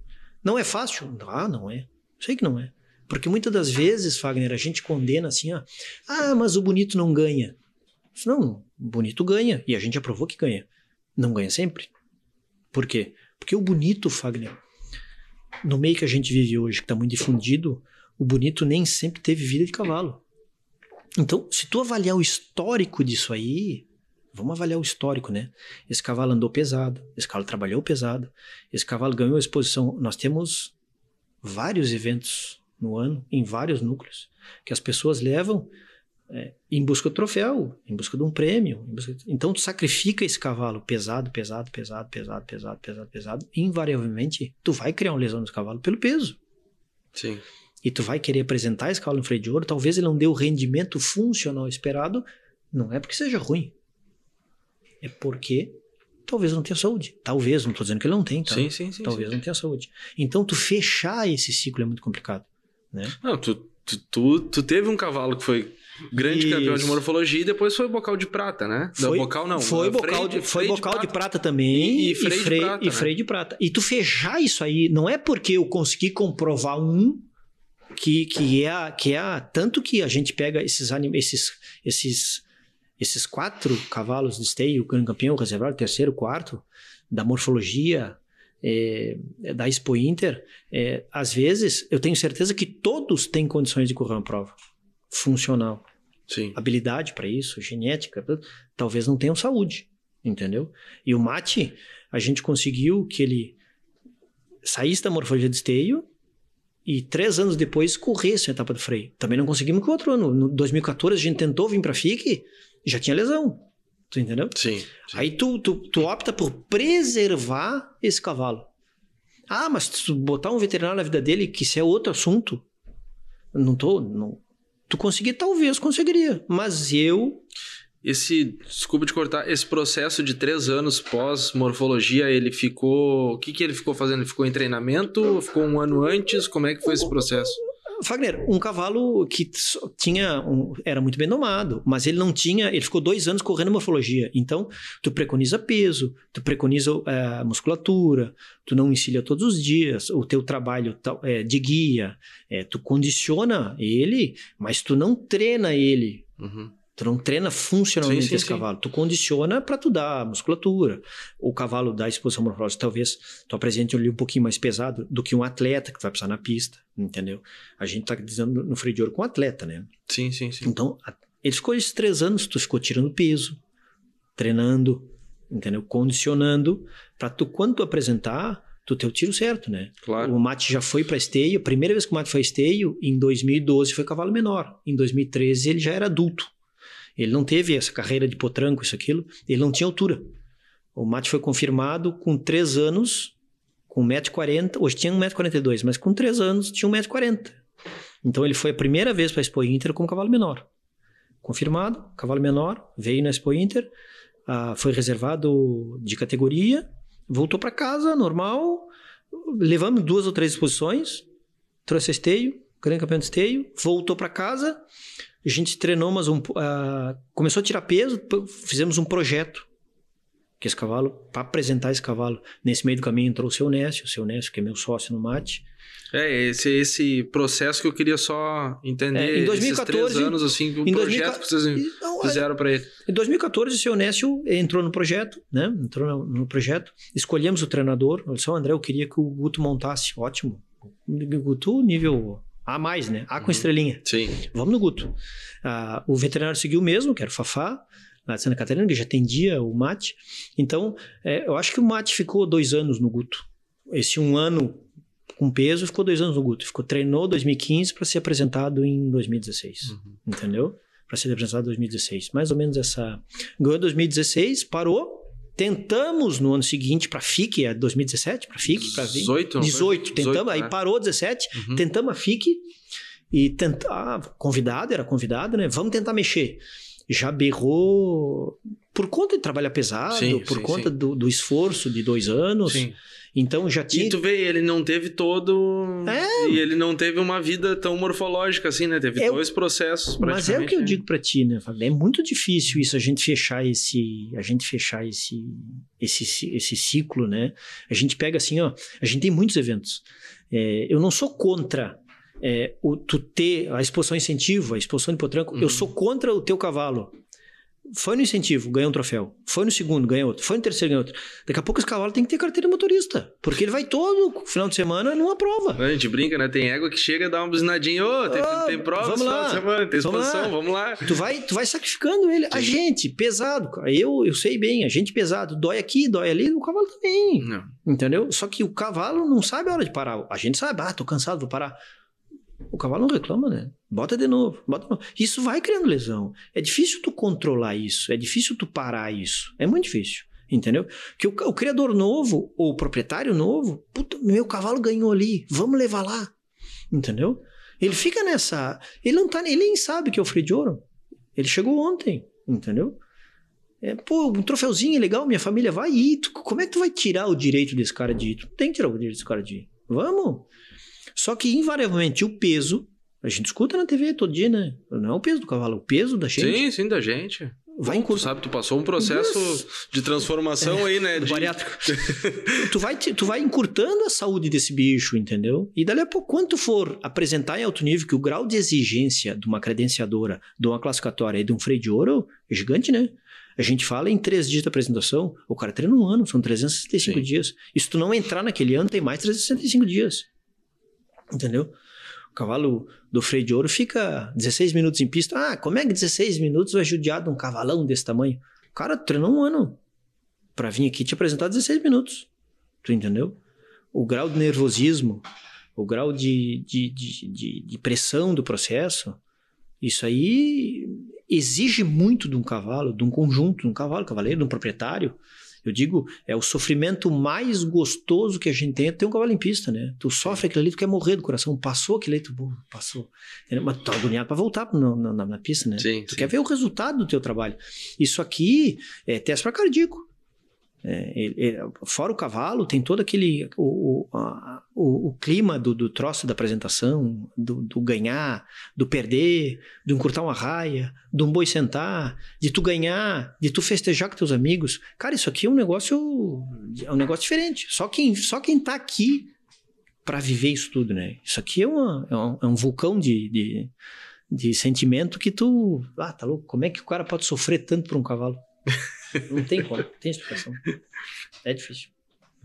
Não é fácil? Ah, não é. Sei que não é. Porque muitas das vezes, Fagner, a gente condena assim, ó, ah, mas o bonito não ganha. Não, o bonito ganha, e a gente aprovou que ganha. Não ganha sempre. Por quê? Porque o bonito, Fagner, no meio que a gente vive hoje, que está muito difundido, o bonito nem sempre teve vida de cavalo. Então, se tu avaliar o histórico disso aí, vamos avaliar o histórico, né? Esse cavalo andou pesado, esse cavalo trabalhou pesado, esse cavalo ganhou exposição. Nós temos vários eventos no ano, em vários núcleos, que as pessoas levam é, em busca do troféu, em busca de um prêmio. Busca... Então tu sacrifica esse cavalo pesado, pesado, pesado, pesado, pesado, pesado, pesado. Invariavelmente, tu vai criar uma lesão nesse cavalo pelo peso. Sim. E tu vai querer apresentar esse cavalo no freio de ouro, talvez ele não dê o rendimento funcional esperado, não é porque seja ruim. É porque talvez não tenha saúde. Talvez, não estou dizendo que ele não tem, tá? Sim, sim, sim. Talvez não tenha saúde. Então tu fechar esse ciclo é muito complicado, né? Não, tu, tu, tu, tu teve um cavalo que foi grande Isso. campeão de morfologia e depois foi bocal de prata, né? Foi, não, bocal não. Foi bocal de, foi bocal de, de, prata também e, e freio, e freio, de, prata, e né? freio de prata. E tu fechar isso aí, não é porque eu consegui comprovar um que, que é a, que é a, tanto que a gente pega esses esses esses esses quatro cavalos de esteio, o campeão, o reservado, o terceiro, o quarto, da morfologia, é, da Expo Inter, é, às vezes eu tenho certeza que todos têm condições de correr uma prova funcional. Sim. Habilidade para isso, genética, talvez não tenham saúde, entendeu? E o mate, a gente conseguiu que ele saísse da morfologia de esteio e três anos depois corresse a etapa do freio. Também não conseguimos que o outro ano. No 2014 a gente tentou vir para FIC já tinha lesão. Tu entendeu? Sim. sim. Aí tu, tu, tu opta por preservar esse cavalo. Ah, mas tu botar um veterinário na vida dele, que isso é outro assunto. Não tô. Não, Tu conseguir, talvez conseguiria. Mas eu. Esse, desculpa de cortar, esse processo de três anos pós-morfologia, ele ficou. O que, que ele ficou fazendo? Ele ficou em treinamento? Ficou um ano antes? Como é que foi esse processo? Fagner, um cavalo que tinha um, era muito bem domado, mas ele não tinha, ele ficou dois anos correndo morfologia. Então, tu preconiza peso, tu preconiza uh, musculatura, tu não ensina todos os dias, o teu trabalho é, de guia, é, tu condiciona ele, mas tu não treina ele. Uhum. Tu não treina funcionalmente sim, sim, esse sim. cavalo. Tu condiciona para tu dar musculatura. O cavalo da exposição morfológica, talvez tu apresente ele um pouquinho mais pesado do que um atleta que vai precisar na pista, entendeu? A gente tá dizendo no freio de ouro com atleta, né? Sim, sim, sim. Então, ele ficou esses três anos, tu ficou tirando peso, treinando, entendeu? Condicionando para tu, quando tu apresentar, tu ter o tiro certo, né? Claro. O mate já foi para esteio. A primeira vez que o mate foi esteio, em 2012, foi cavalo menor. Em 2013, ele já era adulto. Ele não teve essa carreira de potranco, isso, aquilo. Ele não tinha altura. O Mate foi confirmado com 3 anos, com 1,40m. Hoje tinha 1,42m, mas com 3 anos tinha 1,40m. Então ele foi a primeira vez para a Expo Inter como cavalo menor. Confirmado, cavalo menor, veio na Expo Inter, uh, foi reservado de categoria, voltou para casa, normal. Levamos duas ou três exposições, trouxe esteio, grande campeão de esteio, voltou para casa a gente treinou, mas um, uh, começou a tirar peso, fizemos um projeto que esse cavalo, para apresentar esse cavalo. Nesse meio do caminho entrou o seu Nécio, o seu Nécio, que é meu sócio no mate. É, esse, esse processo que eu queria só entender. É, em 2014, esses três anos, assim, o um projeto 2014, que vocês não, fizeram para ele. Em 2014, o seu Nécio entrou no projeto, né? Entrou no, no projeto. Escolhemos o treinador. Olha só, André, eu queria que o Guto montasse. Ótimo. O Guto, nível A mais, né? A com Uhum. estrelinha. Sim. Vamos no Guto. Ah, o veterinário seguiu mesmo, que era o Fafá, lá de Santa Catarina, que já atendia o mate. Então, é, eu acho que o mate ficou dois anos no Guto. Esse um ano com peso ficou dois anos no Guto. Ficou, treinou 2015 para ser apresentado em 2016. Uhum. Entendeu? Para ser apresentado em 2016. Mais ou menos essa. Ganhou em 2016, parou. Tentamos no ano seguinte para FIC, é 2017, para FIC, para 18, não foi? 18, tentamos, aí né? parou 17, Uhum. tentamos a FIC e tentar, ah, convidado, era convidado, né? Vamos tentar mexer. Já berrou por conta de trabalhar pesado, Sim, por sim, conta sim. Do, do esforço de dois anos. Sim. Então já tinha. E tu vê, ele não teve todo. É. E ele não teve uma vida tão morfológica assim, né? Teve É dois processos Mas é o que eu né? digo pra ti, né? Fábio? É muito difícil isso, a gente fechar esse, a gente fechar esse, esse, esse ciclo, né? A gente pega assim, ó, a gente tem muitos eventos. É, eu não sou contra é, o, tu ter a exposição incentivo, a exposição de potranco. Uhum. Eu sou contra o teu cavalo. Foi no incentivo, ganhou um troféu. Foi no segundo, ganhou outro. Foi no terceiro, ganhou outro. Daqui a pouco esse cavalo tem que ter carteira de motorista. Porque ele vai todo final de semana numa prova. A gente brinca, né? Tem égua que chega, dá uma buzinadinha. Ô, tem, Ah, tem prova vamos lá. de semana, tem Vamos exposição, lá. vamos lá. Tu vai, tu vai sacrificando ele. A gente, pesado. cara. Eu, eu sei bem, a gente pesado. Dói aqui, dói ali, o cavalo também. Não. Entendeu? Só que o cavalo não sabe a hora de parar. A gente sabe, ah, tô cansado, vou parar. O cavalo não reclama, né? Bota de novo, bota de novo. Isso vai criando lesão. É difícil tu controlar isso, é difícil tu parar isso. É muito difícil, entendeu? Que o, o criador novo, ou o proprietário novo, puta, meu cavalo ganhou ali, vamos levar lá. Entendeu? Ele fica nessa. Ele não tá. Ele nem sabe que é o freio de ouro. Ele chegou ontem, entendeu? É, pô, um troféuzinho legal, minha família vai ir. Tu- como é que tu vai tirar o direito desse cara de ir? Tu não tem que tirar o direito desse cara de ir. Vamos. Só que, invariavelmente, o peso, a gente escuta na TV todo dia, né? Não é o peso do cavalo, é o peso da gente Sim, sim, da gente. vai Tu encurtar. sabe, tu passou um processo Isso. de transformação aí, né? Do de- bariátrico. tu, vai, te- tu vai encurtando a saúde desse bicho, entendeu? E dali a pouco, quando tu for apresentar em alto nível que o grau de exigência de uma credenciadora, de uma classificatória e de um freio de ouro é gigante, né? A gente fala em três dias de apresentação, o cara treina um ano, são 365 Sim. dias. E se tu não entrar naquele ano, tem mais 365 dias. Entendeu? O cavalo do freio de ouro fica 16 minutos em pista. Ah, como é que 16 minutos vai judiar de um cavalão desse tamanho? O cara treinou um ano pra vir aqui te apresentar 16 minutos. Tu entendeu? O grau de nervosismo, o grau de, de, de, de, de pressão do processo, isso aí exige muito de um cavalo, de um conjunto, de um cavalo, cavaleiro, de um proprietário. Eu digo, é o sofrimento mais gostoso que a gente tem é ter um cavalo em pista, né? Tu sofre aquilo ali, tu quer morrer do coração. Passou aquele ali, tu pô, passou. Mas tu tá agoniado pra voltar na, na, na- na pista, né? Sim, Tu sim. quer ver o resultado do teu trabalho. Isso aqui é teste para cardíaco. É, ele- ele- fora o cavalo, tem todo aquele. O, o, a- o- o clima do, do troço da apresentação, do, do ganhar, do perder, do encurtar uma raia, de um boi sentar, de tu ganhar, de tu festejar com teus amigos. Cara, isso aqui é um negócio. É um negócio diferente. Só quem, só quem tá aqui para viver isso tudo, né? Isso aqui é, uma, é, um, é um vulcão de, de, de sentimento que tu. Ah, tá louco? Como é que o cara pode sofrer tanto por um cavalo? Não tem como, não tem explicação. É difícil.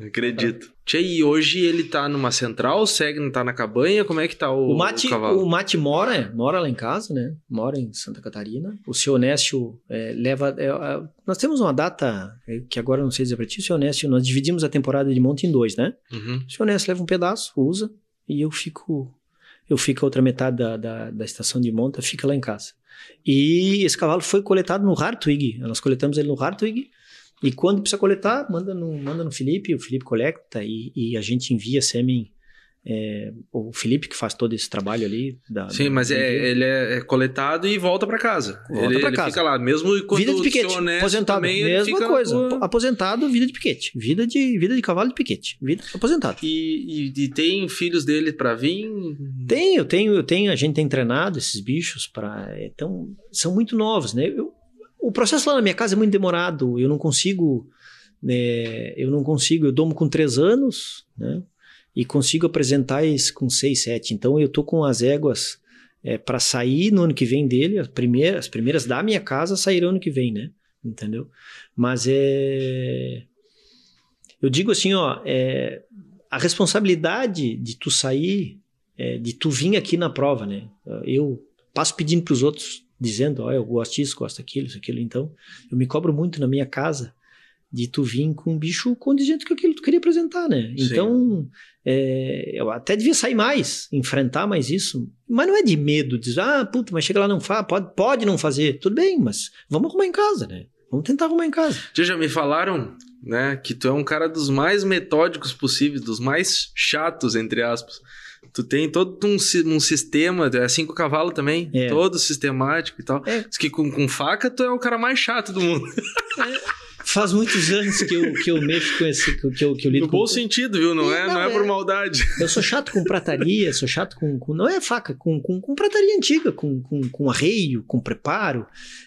Acredito. Tchê, e hoje ele tá numa central, segue, tá na cabanha? Como é que tá o, O Mate, cavalo? o Mate mora, mora lá em casa, né? Mora em Santa Catarina. O seu Onésio é, leva. é, é, nós temos uma data é, que agora não sei dizer pra ti, o seu Onésio, nós dividimos a temporada de monte em dois, né? Uhum. O seu Onésio leva um pedaço, usa, e eu fico. Eu fico a outra metade da, da, da estação de monta, fica lá em casa. E esse cavalo foi coletado no Hartwig. Nós coletamos ele no Hartwig. E quando precisa coletar, manda no, manda no Felipe, o Felipe coleta e, e a gente envia sêmen. É, o Felipe que faz todo esse trabalho ali. Da, Sim, da- mas é, ele é, é coletado e volta pra casa. Volta ele, pra ele casa. fica lá, mesmo quando vida de piquete, seu honesto aposentado, também, ele mesma coisa. Aposentado, vida de piquete. Vida de, vida de cavalo de piquete. Vida aposentado. E, e, e tem filhos dele pra vir? Tem, eu tenho, eu tenho, a gente tem treinado esses bichos para, então, são muito novos, né? Eu- o processo lá na minha casa é muito demorado, eu não consigo, né, eu não consigo, eu domo com três anos, né? E consigo apresentar isso com seis, sete. Então eu tô com as éguas para sair no ano que vem dele, as primeiras, as primeiras da minha casa sairão ano que vem, né? Entendeu? Mas é, eu digo assim, ó, é, a responsabilidade de tu sair é, de tu vir aqui na prova, né? Eu passo pedindo para os outros, dizendo, ó, eu gosto disso, gosto daquilo, isso, aquilo. Então, eu me cobro muito na minha casa de tu vir com um bicho condizente com aquilo que tu queria apresentar, né? Sim. Então, é, eu até devia sair mais, enfrentar mais isso, mas não é de medo, dizer, ah, puta, mas chega lá não faz, pode, pode não fazer, tudo bem, mas vamos arrumar em casa, né? Vamos tentar arrumar em casa. Já me falaram, né, que tu é um cara dos mais metódicos possíveis, dos mais chatos, entre aspas. Tu tem todo um, um sistema, é cinco cavalos também, é. todo sistemático e tal. É. Diz que com, com faca tu é o cara mais chato do mundo. É. Faz muitos anos que eu, que eu mexo com esse. Que eu, que eu lido no com... bom sentido, viu? Não, é, não, é, é, por maldade. Eu sou chato com prataria, sou chato com. com não é faca, com, com, com prataria antiga, com, com, com arreio, com preparo.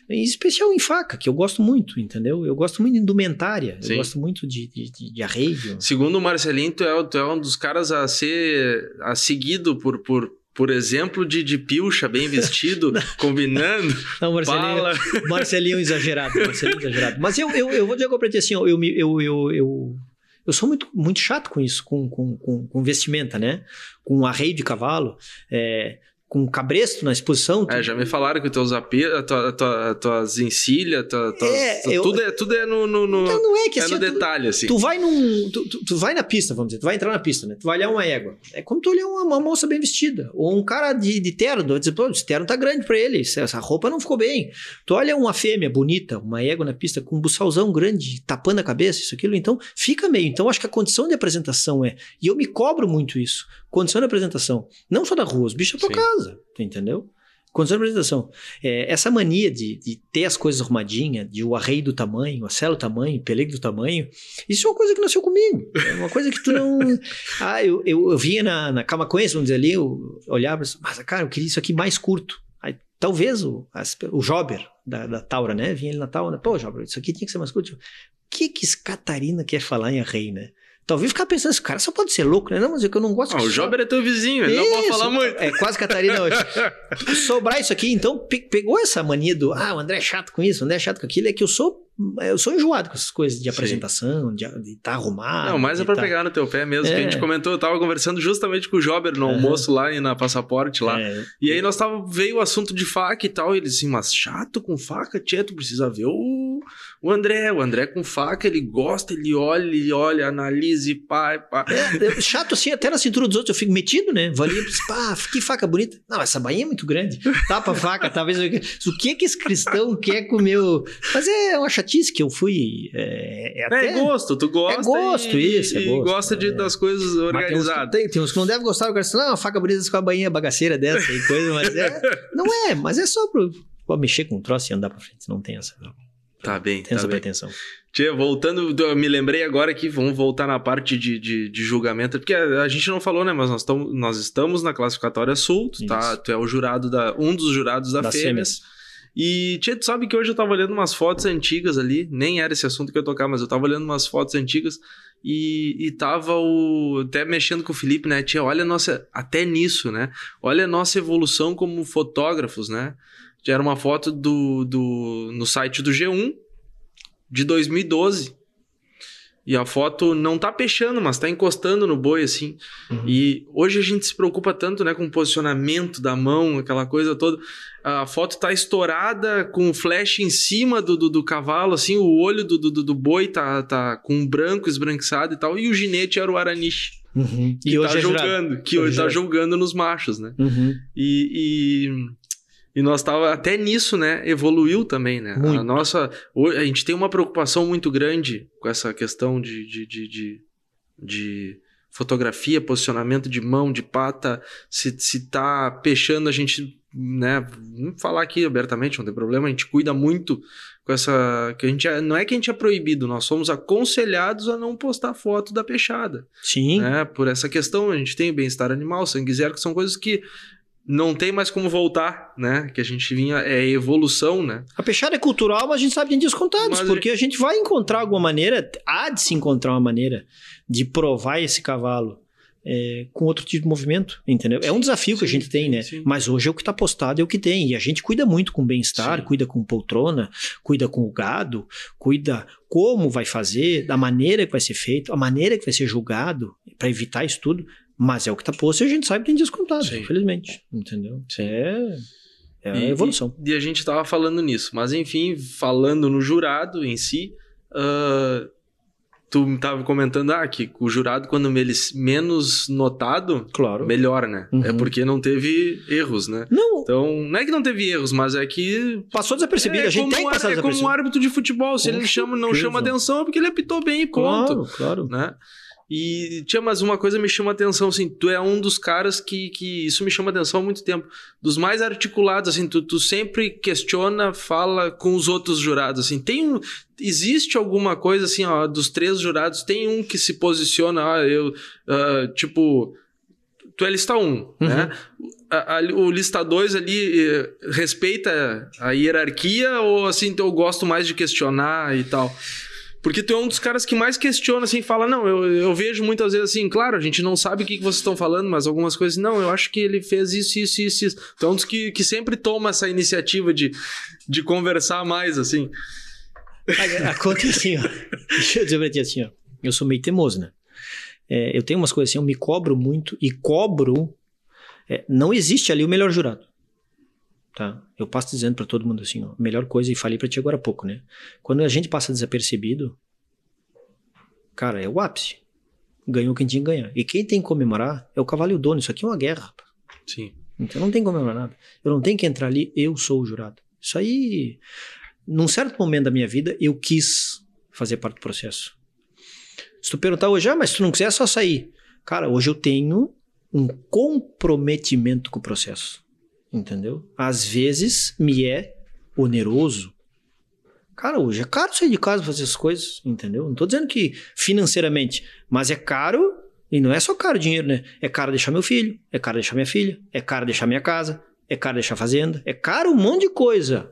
Em especial em faca, que eu gosto muito, entendeu? Eu gosto muito de indumentária, Sim. eu gosto muito de, de, de arreio. Segundo o Marcelinho, tu é, tu é um dos caras a ser a seguido por, por por exemplo, de, de pilcha bem vestido, combinando. Não, Marcelinho, Marcelinho exagerado, Marcelinho exagerado. Mas eu, eu, eu vou dizer pra ti assim, eu, eu, eu, eu, eu, eu sou muito, muito chato com isso, com, com, com, com vestimenta, né? Com arreio de cavalo. É, com cabresto na exposição. É, já me falaram que teus apelos, tua, tua, tuas encilhas, tua, tua, é, eu, tudo, é, tudo é no, no, no então não é que é assim, no detalhe, assim. Tu vai num, tu, tu, tu, vai na pista, vamos dizer, tu vai entrar na pista, né? Tu vai olhar uma égua. É como tu olhar uma, uma moça bem vestida, ou um cara de, de terno, tu vai dizer, pô, esse terno tá grande pra ele, essa roupa não ficou bem. Tu olha uma fêmea bonita, uma égua na pista com um buçalzão grande, tapando a cabeça, isso, aquilo, então fica meio. Então acho que a condição de apresentação é, e eu me cobro muito isso, condição de apresentação. Não só da rua, os bichos é tua casa, entendeu? Condição de apresentação. É, essa mania de, de, ter as coisas arrumadinhas, de o arreio do tamanho, a cela do tamanho, o pelego do tamanho, isso é uma coisa que nasceu comigo. É uma coisa que tu não. ah, eu, eu, eu vinha na, na Camaconhece, vamos dizer ali, eu olhava, mas cara, eu queria isso aqui mais curto. Aí, talvez o, as, o Jober da, da Taura, né? Vinha ele na Taura, pô, Jober, isso aqui tinha que ser mais curto. O que que Catarina quer falar em arreio, né? Talvez ficar pensando, esse cara só pode ser louco, né? Não, mas é que eu não gosto. Ah, o Jober é teu vizinho, ele não pode falar muito. É quase Catarina hoje. Sobrar isso aqui, então, pegou essa mania do, ah, o André é chato com isso, o André é chato com aquilo, é que eu sou eu sou enjoado com essas coisas de apresentação, de estar tá arrumado. Não, mas é pra tá... pegar no teu pé mesmo, é. que a gente é. comentou, eu tava conversando justamente com o Jober no almoço lá e na passaporte lá. É. E aí nós tava, veio o assunto de faca e tal, e ele assim, mas chato com faca, tia, tu precisa ver o o André, o André com faca, ele gosta, ele olha, ele olha, analisa e pá, pá. É, é, chato assim, até na cintura dos outros eu fico metido, né? Vou ali, pá, que faca bonita. Não, essa bainha é muito grande. Tapa a faca, talvez. O que que esse cristão quer com o meu. Mas é uma chatice que eu fui. É, é, até... é gosto, tu gosta. É gosto, e, isso, é gosto. Gosta de, é. das coisas organizadas. Tem, tem, uns que não devem gostar, o cara não, uma faca bonita com a bainha bagaceira dessa e coisa, mas é. Não é, mas é só pro. Pô, mexer com um troço e andar pra frente, não tem essa. Não. Tá bem, Tem tá bem. atenção. Tia, voltando, eu me lembrei agora que vamos voltar na parte de, de, de, julgamento, porque a, gente não falou, né? Mas nós, tamo, nós estamos na classificatória sul, tu, tá, tu é o jurado da. um dos jurados da das Fêmeas. Fêmeas. E, tia, tu sabe que hoje eu tava olhando umas fotos antigas ali, nem era esse assunto que eu tocar, mas eu tava olhando umas fotos antigas e, e tava o. Até mexendo com o Felipe, né? Tia, olha a nossa. Até nisso, né? Olha a nossa evolução como fotógrafos, né? Era uma foto do, do, no site do G1 de 2012. E a foto não tá peixando, mas tá encostando no boi, assim. Uhum. E hoje a gente se preocupa tanto, né, com o posicionamento da mão, aquela coisa toda. A foto tá estourada com o flash em cima do, do, do cavalo, assim, o olho do, do, do, boi tá, tá com um branco esbranquiçado e tal. E o ginete era o Araniche. Uhum. Que e tá é julgando, que hoje, hoje tá é julgando nos machos, né? Uhum. E, e nós tava até nisso, né? Evoluiu também, né? Muito. A nossa. A gente tem uma preocupação muito grande com essa questão de, de, de, de, de fotografia, posicionamento de mão, de pata. Se, se tá peixando, a gente, né? Vamos falar aqui abertamente, não tem problema. A gente cuida muito com essa. que a gente Não é que a gente é proibido, nós somos aconselhados a não postar foto da peixada. Sim. Né? Por essa questão, a gente tem bem-estar animal, sangue zero, que são coisas que não tem mais como voltar, né? Que a gente vinha, é evolução, né? A peixada é cultural, mas a gente sabe de descontados, mas porque a gente vai encontrar alguma maneira, há de se encontrar uma maneira de provar esse cavalo é, com outro tipo de movimento, entendeu? É um desafio sim, que a gente tem, né? Sim. Mas hoje é o que está postado, é o que tem. E a gente cuida muito com bem-estar, cuida com poltrona, cuida com o gado, cuida como vai fazer, da maneira que vai ser feito, a maneira que vai ser julgado, para evitar isso tudo. Mas é o que tá posto e a gente sabe que tem descontado, Sim. infelizmente. Entendeu? É, é E- evolução. E, e a gente tava falando nisso. Mas enfim, falando no jurado em si, ah, tu tava comentando ah, que o jurado, quando ele menos notado, Claro. melhor, né? Uhum. É porque não teve erros, né? Não, Então, não é que não teve erros, mas é que. passou desapercebido. é a gente como, tem que um passar é como um árbitro de futebol. Se ele chama, não chama atenção, é porque ele apitou bem e ponto. Claro, claro. né? E, tia, mas uma coisa me chama atenção, assim, tu é um dos caras que, que isso me chama atenção há muito tempo, dos mais articulados, assim, tu, tu sempre questiona, fala com os outros jurados, assim, tem um, existe alguma coisa, assim, ó, dos três jurados, tem um que se posiciona, ah, eu, ah, tipo, tu é lista um, né? A- a- o lista 2 ali eh, respeita a hierarquia ou assim eu gosto mais de questionar e tal? Porque tu é um dos caras que mais questiona, assim, fala, não, eu, eu vejo muitas vezes assim, claro, a gente não sabe o que, que vocês estão falando, mas algumas coisas, não, eu acho que ele fez isso, isso, isso, isso. Tu é um dos que, que sempre toma essa iniciativa de, de conversar mais, assim. A, a conta é assim, ó. Deixa eu dizer pra ti assim, ó. Eu sou meio teimoso, né? É, eu tenho umas coisas assim, eu me cobro muito e cobro. é, não existe ali o melhor jurado. Tá? Eu passo dizendo pra todo mundo assim, ó. A melhor coisa, e falei pra ti agora há pouco, né? Quando a gente passa desapercebido, cara, é o ápice. Ganhou quem tinha que ganhar. E quem tem que comemorar é o cavalo e o dono. Isso aqui é uma guerra, rapaz. Sim. Então não tem como comemorar nada. Eu não tenho que entrar ali, eu sou o jurado. Isso aí, num certo momento da minha vida, eu quis fazer parte do processo. Se tu perguntar hoje, ah, mas se tu não quiser, é só sair. Cara, hoje eu tenho um comprometimento com o processo. Entendeu? Às vezes me é oneroso. Cara, hoje é caro sair de casa fazer essas coisas, entendeu? Não tô dizendo que financeiramente, mas é caro e não é só caro dinheiro, né? É caro deixar meu filho, é caro deixar minha filha, é caro deixar minha casa, é caro deixar a fazenda, é caro um monte de coisa.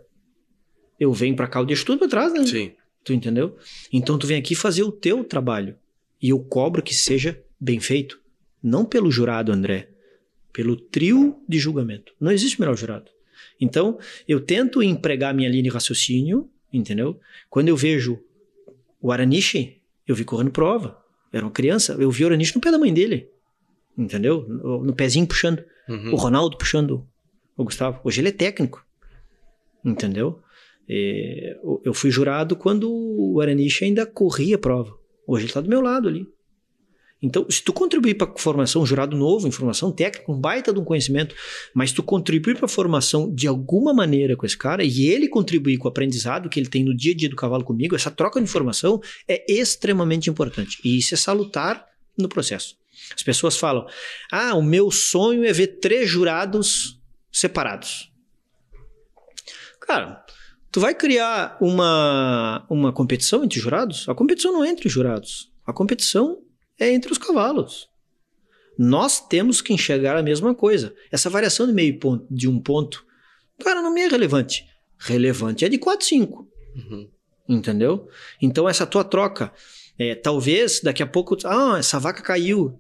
Eu venho pra cá, eu deixo tudo pra trás, né? Sim. Tu entendeu? Então tu vem aqui fazer o teu trabalho. E eu cobro que seja bem feito. Não pelo jurado, André. Pelo trio de julgamento. Não existe melhor jurado. Então, eu tento empregar minha linha de raciocínio, entendeu? Quando eu vejo o Araniche, eu vi correndo prova. Era uma criança, eu vi o Araniche no pé da mãe dele. Entendeu? No, no pezinho puxando. Uhum. O Ronaldo puxando o Gustavo. Hoje ele é técnico. Entendeu? É, eu- eu fui jurado quando o Araniche ainda corria prova. Hoje ele está do meu lado ali. Então, se tu contribuir para a formação, jurado novo, informação técnica, um baita de um conhecimento, mas tu contribuir para a formação de alguma maneira com esse cara e ele contribuir com o aprendizado que ele tem no dia a dia do cavalo comigo, essa troca de informação é extremamente importante. E isso é salutar no processo. As pessoas falam: ah, o meu sonho é ver três jurados separados. Cara, tu vai criar uma, uma competição entre jurados? A competição não é entre jurados. A competição é entre os cavalos. Nós temos que enxergar a mesma coisa. Essa variação de meio ponto, de um ponto, cara, não me é relevante. Relevante é de 4, 5. Uhum. Entendeu? Então, essa tua troca, é, talvez daqui a pouco, ah, essa vaca caiu.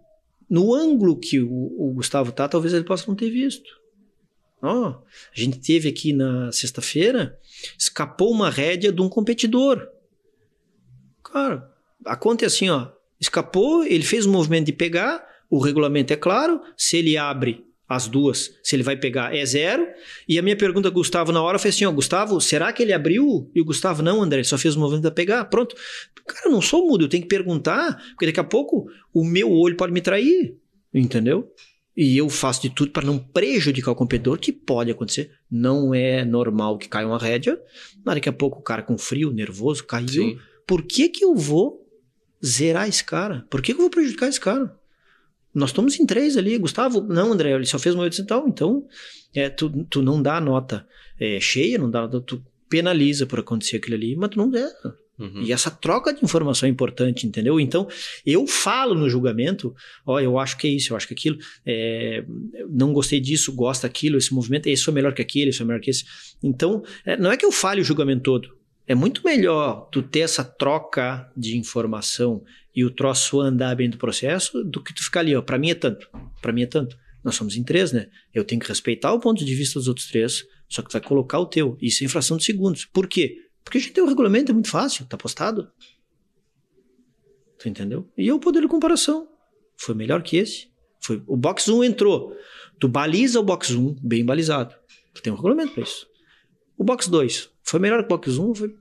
No ângulo que o, o Gustavo tá, talvez ele possa não ter visto. Ó, a gente teve aqui na sexta-feira, escapou uma rédea de um competidor. Cara, a conta é assim, ó. Escapou, ele fez o movimento de pegar, o regulamento é claro, se ele abre as duas, se ele vai pegar é zero. E a minha pergunta Gustavo na hora foi assim, ó, Gustavo, será que ele abriu? E o Gustavo, não, André, só fez o movimento de pegar, pronto. Cara, eu não sou mudo, eu tenho que perguntar, porque daqui a pouco o meu olho pode me trair, entendeu? E eu faço de tudo para não prejudicar o competidor, que pode acontecer. Não é normal que caia uma rédea, daqui a pouco o cara com frio, nervoso, caiu. Sim. Por que que eu vou zerar esse cara? Por que que eu vou prejudicar esse cara? Nós estamos em três ali. Gustavo, não, André, ele só fez uma e tal. Então, é, tu, tu não dá nota é, cheia, não dá, tu penaliza por acontecer aquilo ali, mas tu não der. Uhum. E essa troca de informação é importante, entendeu? Então, eu falo no julgamento, ó, eu acho que é isso, eu acho que aquilo, é, não gostei disso, gosta aquilo, esse movimento, esse foi melhor que aquele, esse foi melhor que esse. Então, é, não é que eu fale o julgamento todo. É muito melhor tu ter essa troca de informação e o troço andar bem do processo do que tu ficar ali, ó, pra mim é tanto, pra mim é tanto. Nós somos em três, né? Eu tenho que respeitar o ponto de vista dos outros três, só que tu vai colocar o teu. Isso é infração de segundos. Por quê? Porque a gente tem o regulamento, é muito fácil, tá postado. Tu entendeu? E é o poder de comparação. Foi melhor que esse? Foi, o box 1 entrou. Tu baliza o box 1 bem balizado. Tu tem um regulamento para isso. O box 2 foi melhor que o box 1? Foi...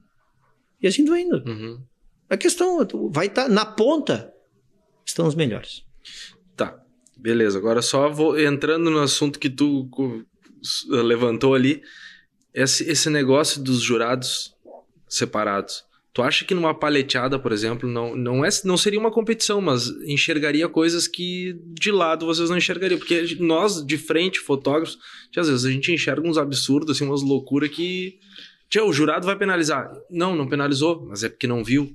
E assim vai indo. Uhum. A questão vai estar tá, na ponta, estão os melhores. Tá, beleza. Agora só vou entrando no assunto que tu levantou ali, esse, esse negócio dos jurados separados. Tu acha que numa paleteada, por exemplo, não, não, é, não seria uma competição, mas enxergaria coisas que de lado vocês não enxergariam? Porque nós, de frente, fotógrafos, às vezes a gente enxerga uns absurdos, assim, umas loucuras que. Tia, o jurado vai penalizar. Não, não penalizou, mas é porque não viu.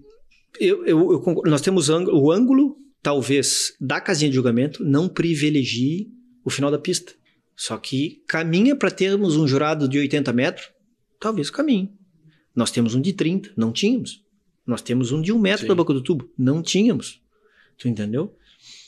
Eu, eu, eu nós temos o ângulo, talvez, da casinha de julgamento não privilegie o final da pista. Só que caminha para termos um jurado de 80 metros? Talvez caminhe. Nós temos um de 30, não tínhamos. Nós temos um de um metro Sim. da boca do tubo, não tínhamos. Tu entendeu?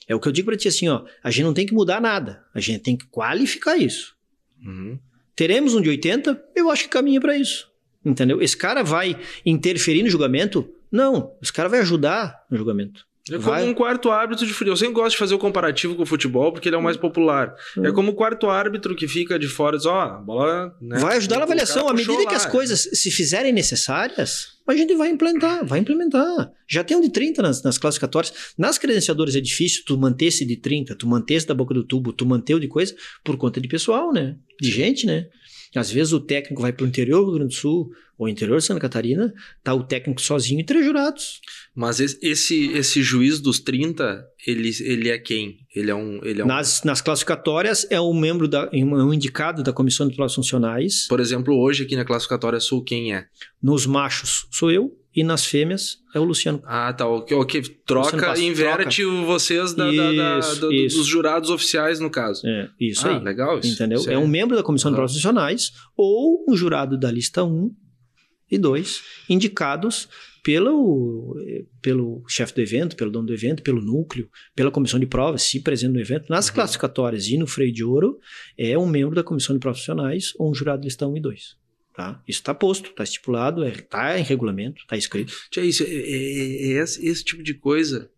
É o que eu digo para ti assim, ó. A gente não tem que mudar nada. A gente tem que qualificar isso. Uhum. Teremos um de 80? Eu acho que caminha para isso. Entendeu? Esse cara vai interferir no julgamento? Não. Esse cara vai ajudar no julgamento. É como Vai. um quarto árbitro de futebol. Eu sempre gosto de fazer o comparativo com o futebol, porque ele é o mais popular. É como o quarto árbitro que fica de fora e diz, ó, oh, a bola. Né, vai ajudar na avaliação. À medida lá. que as coisas se fizerem necessárias, a gente vai implementar, vai implementar. Já tem um de 30 nas, nas classificatórias. Nas credenciadoras é difícil tu manter esse de 30, tu manter esse da boca do tubo, tu manter o de coisa, por conta de pessoal, né? De gente, né? Às vezes o técnico vai para o interior do Rio Grande do Sul ou interior de Santa Catarina, tá o técnico sozinho e três jurados. Mas esse, esse juiz dos 30, ele, ele é quem? Ele é um. Ele é um... Nas, nas classificatórias, é um membro, da, um indicado da Comissão de Provas Funcionais. Por exemplo, hoje aqui na classificatória sul, quem é? Nos machos, sou eu. E nas fêmeas é o Luciano. Ah, tá. O que troca e inverte troca. vocês da, isso, da, da, do, dos jurados oficiais, no caso. É, isso ah, aí. legal isso. Entendeu? Isso é, é um membro da Comissão uhum. de Provas Funcionais ou um jurado da lista 1 e 2, indicados pelo, pelo chefe do evento, pelo dono do evento, pelo núcleo, pela comissão de provas, se presente no evento. Nas uhum. classificatórias e no freio de ouro, é um membro da comissão de profissionais ou um jurado listão 1 e 2. Tá? Isso está posto, está estipulado, está é, em regulamento, está escrito. Tia, isso, é, é, é, é esse, esse, tipo de coisa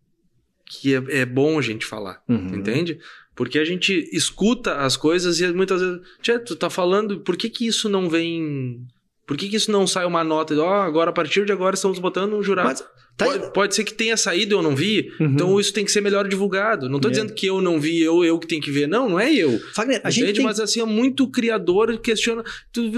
que é, é bom a gente falar, uhum. entende? Porque a gente escuta as coisas e muitas vezes, tia, tu tá falando, por que que isso não vem por que, que isso não sai uma nota ó, oh, agora, a partir de agora, estamos botando um jurado? Mas, tá pode, pode, ser que tenha saído e eu não vi, uhum. então isso tem que ser melhor divulgado. Não estou é. dizendo que eu não vi, eu, eu que tenho que ver. Não, não é eu. Fagner, a gente tem... Mas assim, é muito criador questiona.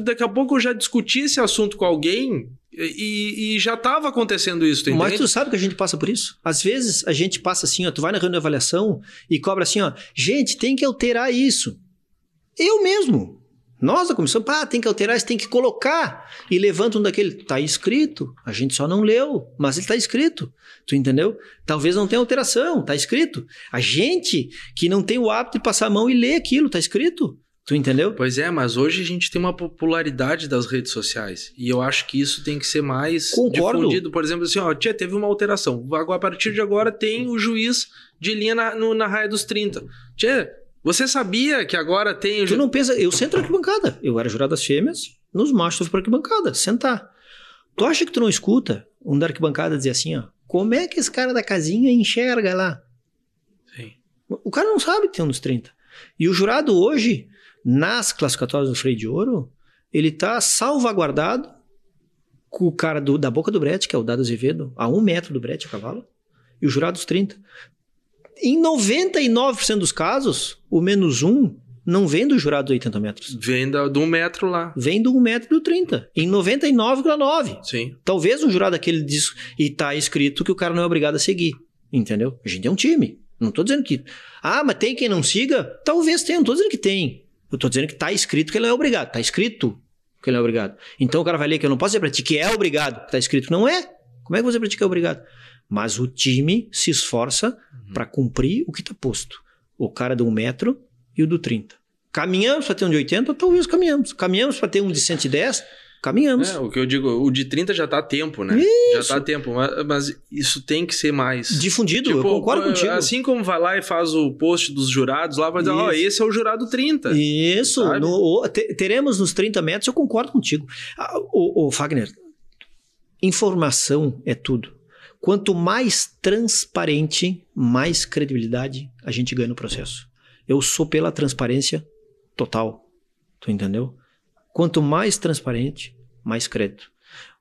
Daqui a pouco eu já discuti esse assunto com alguém e, e, já estava acontecendo isso, tu Mas tu sabe que a gente passa por isso? Às vezes a gente passa assim, ó, tu vai na reunião de avaliação e cobra assim, ó, gente, tem que alterar isso. Eu mesmo. Nós da comissão, pá, tem que alterar, tem que colocar. E levanta um daquele, tá escrito, a gente só não leu, mas ele tá escrito. Tu entendeu? Talvez não tenha alteração, tá escrito. A gente que não tem o hábito de passar a mão e ler aquilo, tá escrito. Tu entendeu? Pois é, mas hoje a gente tem uma popularidade das redes sociais. E eu acho que isso tem que ser mais Concordo. difundido. Por exemplo, assim, ó, tia, teve uma alteração. Agora, a partir de agora tem o juiz de linha na, no, na raia dos 30. Tia, você sabia que agora tem. Tu não pensa. Eu sento na arquibancada. Eu era jurado das fêmeas, nos machos para arquibancada, sentar. Tu acha que tu não escuta um da arquibancada dizer assim, ó? Como é que esse cara da casinha enxerga lá? Sim. O cara não sabe que tem um dos 30. E o jurado hoje, nas classificatórias do freio de ouro, ele tá salvaguardado com o cara do, da boca do brete, que é o Dado Azevedo, a um metro do brete, a cavalo, e o jurado dos 30 em 99% dos casos, o menos um não vem do jurado dos 80 metros. Vem do, do 1 metro lá. Vem do 1 metro do 30. Em 99,9. Sim. Talvez um jurado aquele diz e tá escrito que o cara não é obrigado a seguir. Entendeu? A gente é um time. Não tô dizendo que. Ah, mas tem quem não siga? Talvez tenha, não tô dizendo que tem. Eu tô dizendo que tá escrito que ele não é obrigado. Tá escrito que ele é obrigado. Então o cara vai ler que eu não posso dizer pra ti que é obrigado. Tá escrito que não é. Como é que você pra ti que é obrigado? Mas o time se esforça uhum. para cumprir o que está posto. O cara do 1 metro e o do 30. Caminhamos para ter um de 80? Talvez caminhamos. Caminhamos para ter um de 110? Caminhamos. É, o que eu digo, o de 30 já está a tempo, né? Isso. Já está a tempo, mas, mas, isso tem que ser mais... Difundido, tipo, eu concordo contigo. Assim como vai lá e faz o post dos jurados, lá vai dizer, ó, oh, esse é o jurado 30. Isso, no, teremos nos 30 metros, eu concordo contigo. Ah, o, o Fagner, informação é tudo. Quanto mais transparente, mais credibilidade a gente ganha no processo. Eu sou pela transparência total. Tu entendeu? Quanto mais transparente, mais crédito.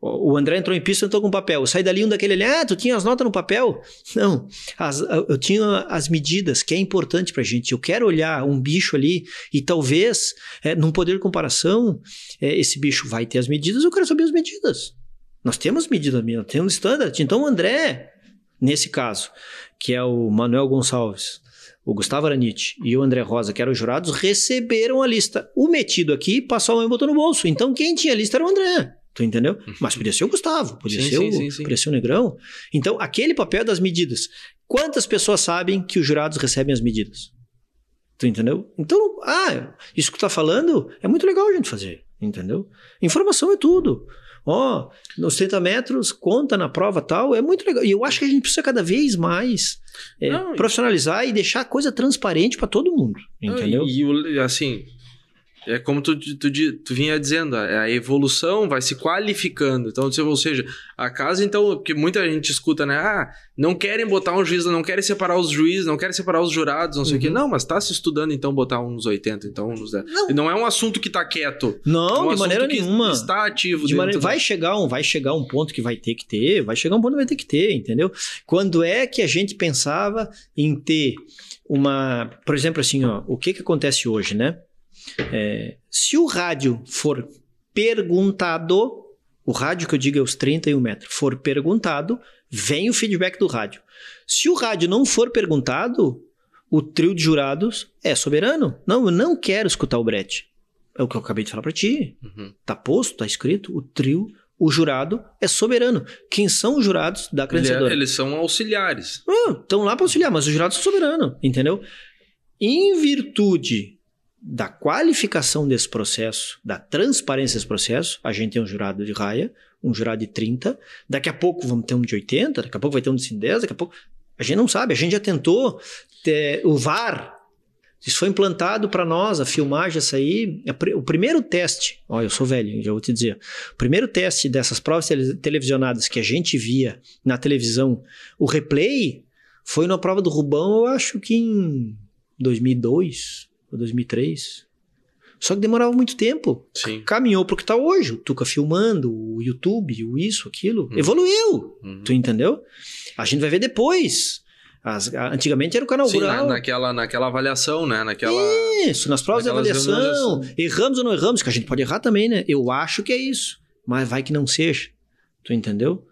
O André entrou em pista e entrou com papel. Eu saí dali um daquele ali, ah, tu tinha as notas no papel? Não, as, eu tinha as medidas, que é importante pra gente. Eu quero olhar um bicho ali e talvez, é, num poder de comparação, é, esse bicho vai ter as medidas, eu quero saber as medidas. Nós temos medidas, nós temos standard. Então o André, nesse caso, que é o Manuel Gonçalves, o Gustavo Aranite e o André Rosa, que eram jurados, receberam a lista. O metido aqui passou a mão e botou no bolso. Então quem tinha a lista era o André. Tu entendeu? Uhum. Mas podia ser o Gustavo, podia, sim, ser, o, sim, sim, podia ser o Negrão. Então, aquele papel das medidas. Quantas pessoas sabem que os jurados recebem as medidas? Tu entendeu? Então, ah, isso que tu tá falando é muito legal a gente fazer, entendeu? Informação é tudo. Ó, oh, nos 30 metros, conta na prova tal, é muito legal. E eu acho que a gente precisa cada vez mais é, Não, profissionalizar e... e deixar a coisa transparente para todo mundo, entendeu? E, e assim, é como tu, tu, tu, vinha dizendo, a evolução vai se qualificando. Então, ou seja, a casa, então, que muita gente escuta, né? Ah, não querem botar um juiz, não querem separar os juízes, não querem separar os jurados, não sei o quê. Uhum. Não, mas tá se estudando, então, botar uns 80, então, uns 10. Não, não é um assunto que tá quieto. Não, é um de maneira nenhuma. Está ativo. De maneira, vai, chegar um, vai chegar um ponto que vai ter que ter, vai chegar um ponto que vai ter que ter, entendeu? Quando é que a gente pensava em ter uma. Por exemplo, assim, ó, o que que acontece hoje, né? É, se o rádio for perguntado, o rádio que eu digo é os 31 metros, for perguntado, vem o feedback do rádio. Se o rádio não for perguntado, o trio de jurados é soberano. Não, eu não quero escutar o Brett. É o que eu acabei de falar para ti. Uhum. Tá posto, tá escrito, o trio, o jurado é soberano. Quem são os jurados da credenciadora? É, eles são auxiliares. Estão ah, lá para auxiliar, mas os jurados são soberanos, entendeu? Em virtude da qualificação desse processo, da transparência desse processo, a gente tem um jurado de raia, um jurado de 30, daqui a pouco vamos ter um de 80, daqui a pouco vai ter um de 110, daqui a pouco. A gente não sabe, a gente já tentou ter, o VAR. Isso foi implantado para nós, a filmagem, essa aí. O primeiro teste, olha, eu sou velho, já vou te dizer. O primeiro teste dessas provas televisionadas que a gente via na televisão, o replay, foi na prova do Rubão, eu acho que em 2002, ou 2003. Só que demorava muito tempo. Sim. Caminhou pro que tá hoje. O Tuca filmando, o YouTube, o isso, aquilo. Uhum. Evoluiu. Uhum. Tu entendeu? A gente vai ver depois. As, antigamente era o canal Sim, rural. Na, naquela, naquela avaliação, né? Naquela, isso, nas provas de avaliação. Erramos ou não erramos, que a gente pode errar também, né? Eu acho que é isso. Mas vai que não seja. Tu entendeu?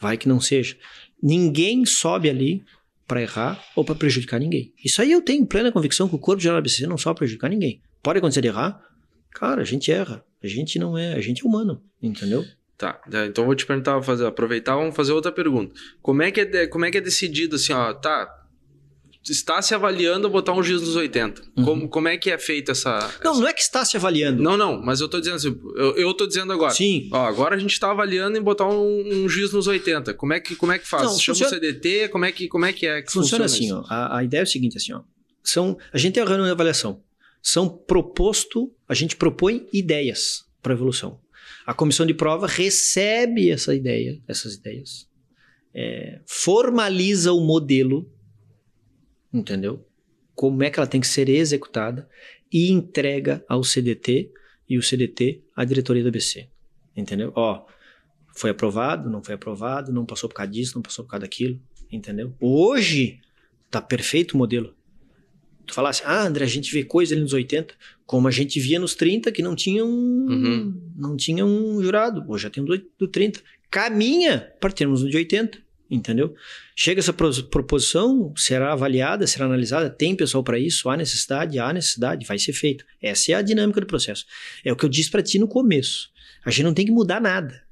Vai que não seja. Ninguém sobe ali para errar ou para prejudicar ninguém. Isso aí eu tenho plena convicção que o corpo de ABC não só prejudicar ninguém. Pode acontecer de errar? Cara, a gente erra. A gente não é, a gente é humano, entendeu? Tá, então vou te perguntar, fazer, aproveitar, vamos fazer outra pergunta. Como é que é, como é, que é decidido assim, ó, tá, está se avaliando botar um giz nos 80. Uhum. Como, como é que é feita essa, Não, essa... não é que está se avaliando. Não, não, mas eu tô dizendo assim, eu, eu tô dizendo agora. Sim. Ó, agora a gente está avaliando em botar um, um giz nos 80. Como é que, como é que faz? Não, Chama funciona... o CDT, como é que, como é, que é que funciona? funciona assim, ó. A, a, ideia é o seguinte, assim, ó. São, a gente tem a reunião de avaliação. São proposto, a gente propõe ideias para evolução. A comissão de prova recebe essa ideia, essas ideias, é, formaliza o modelo entendeu? Como é que ela tem que ser executada e entrega ao CDT e o CDT à diretoria do ABC, entendeu? Ó, foi aprovado, não foi aprovado, não passou por causa disso, não passou por causa daquilo, entendeu? Hoje tá perfeito o modelo. Tu falasse, ah, André, a gente vê coisa ali nos 80, como a gente via nos 30, que não tinha um, uhum. não tinha um jurado. Hoje já tem um do, do 30. Caminha para termos um de 80 entendeu? Chega essa proposição, será avaliada, será analisada, tem pessoal para isso, há necessidade, há necessidade, vai ser feito. Essa é a dinâmica do processo. É o que eu disse para ti no começo. A gente não tem que mudar nada.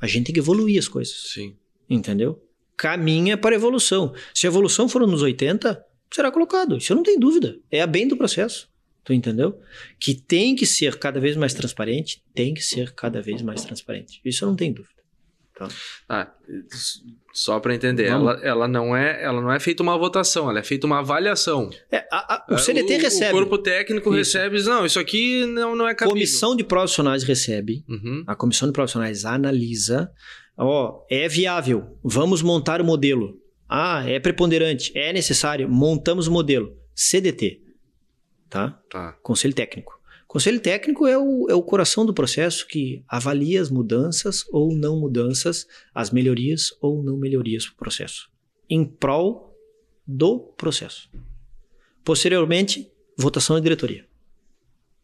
A gente tem que evoluir as coisas. Sim. Entendeu? Caminha para a evolução. Se a evolução for nos 80, será colocado. Isso eu não tenho dúvida. É a bem do processo. Tu entendeu? Que tem que ser cada vez mais transparente, tem que ser cada vez mais transparente. Isso eu não tenho dúvida. Tá? Ah, só para entender, ela, ela, não é, ela não é feita uma votação, ela é feita uma avaliação. É, a, a, o CDT é, o, recebe. O corpo técnico isso. recebe, não, isso aqui não, não é cabível. Comissão de profissionais recebe, uhum. a comissão de profissionais analisa, ó, é viável, vamos montar o modelo. Ah, é preponderante, é necessário, montamos o modelo. CDT. tá? Tá. Conselho técnico. Conselho técnico é o, é o coração do processo que avalia as mudanças ou não mudanças, as melhorias ou não melhorias para o processo, em prol do processo. Posteriormente, votação e diretoria.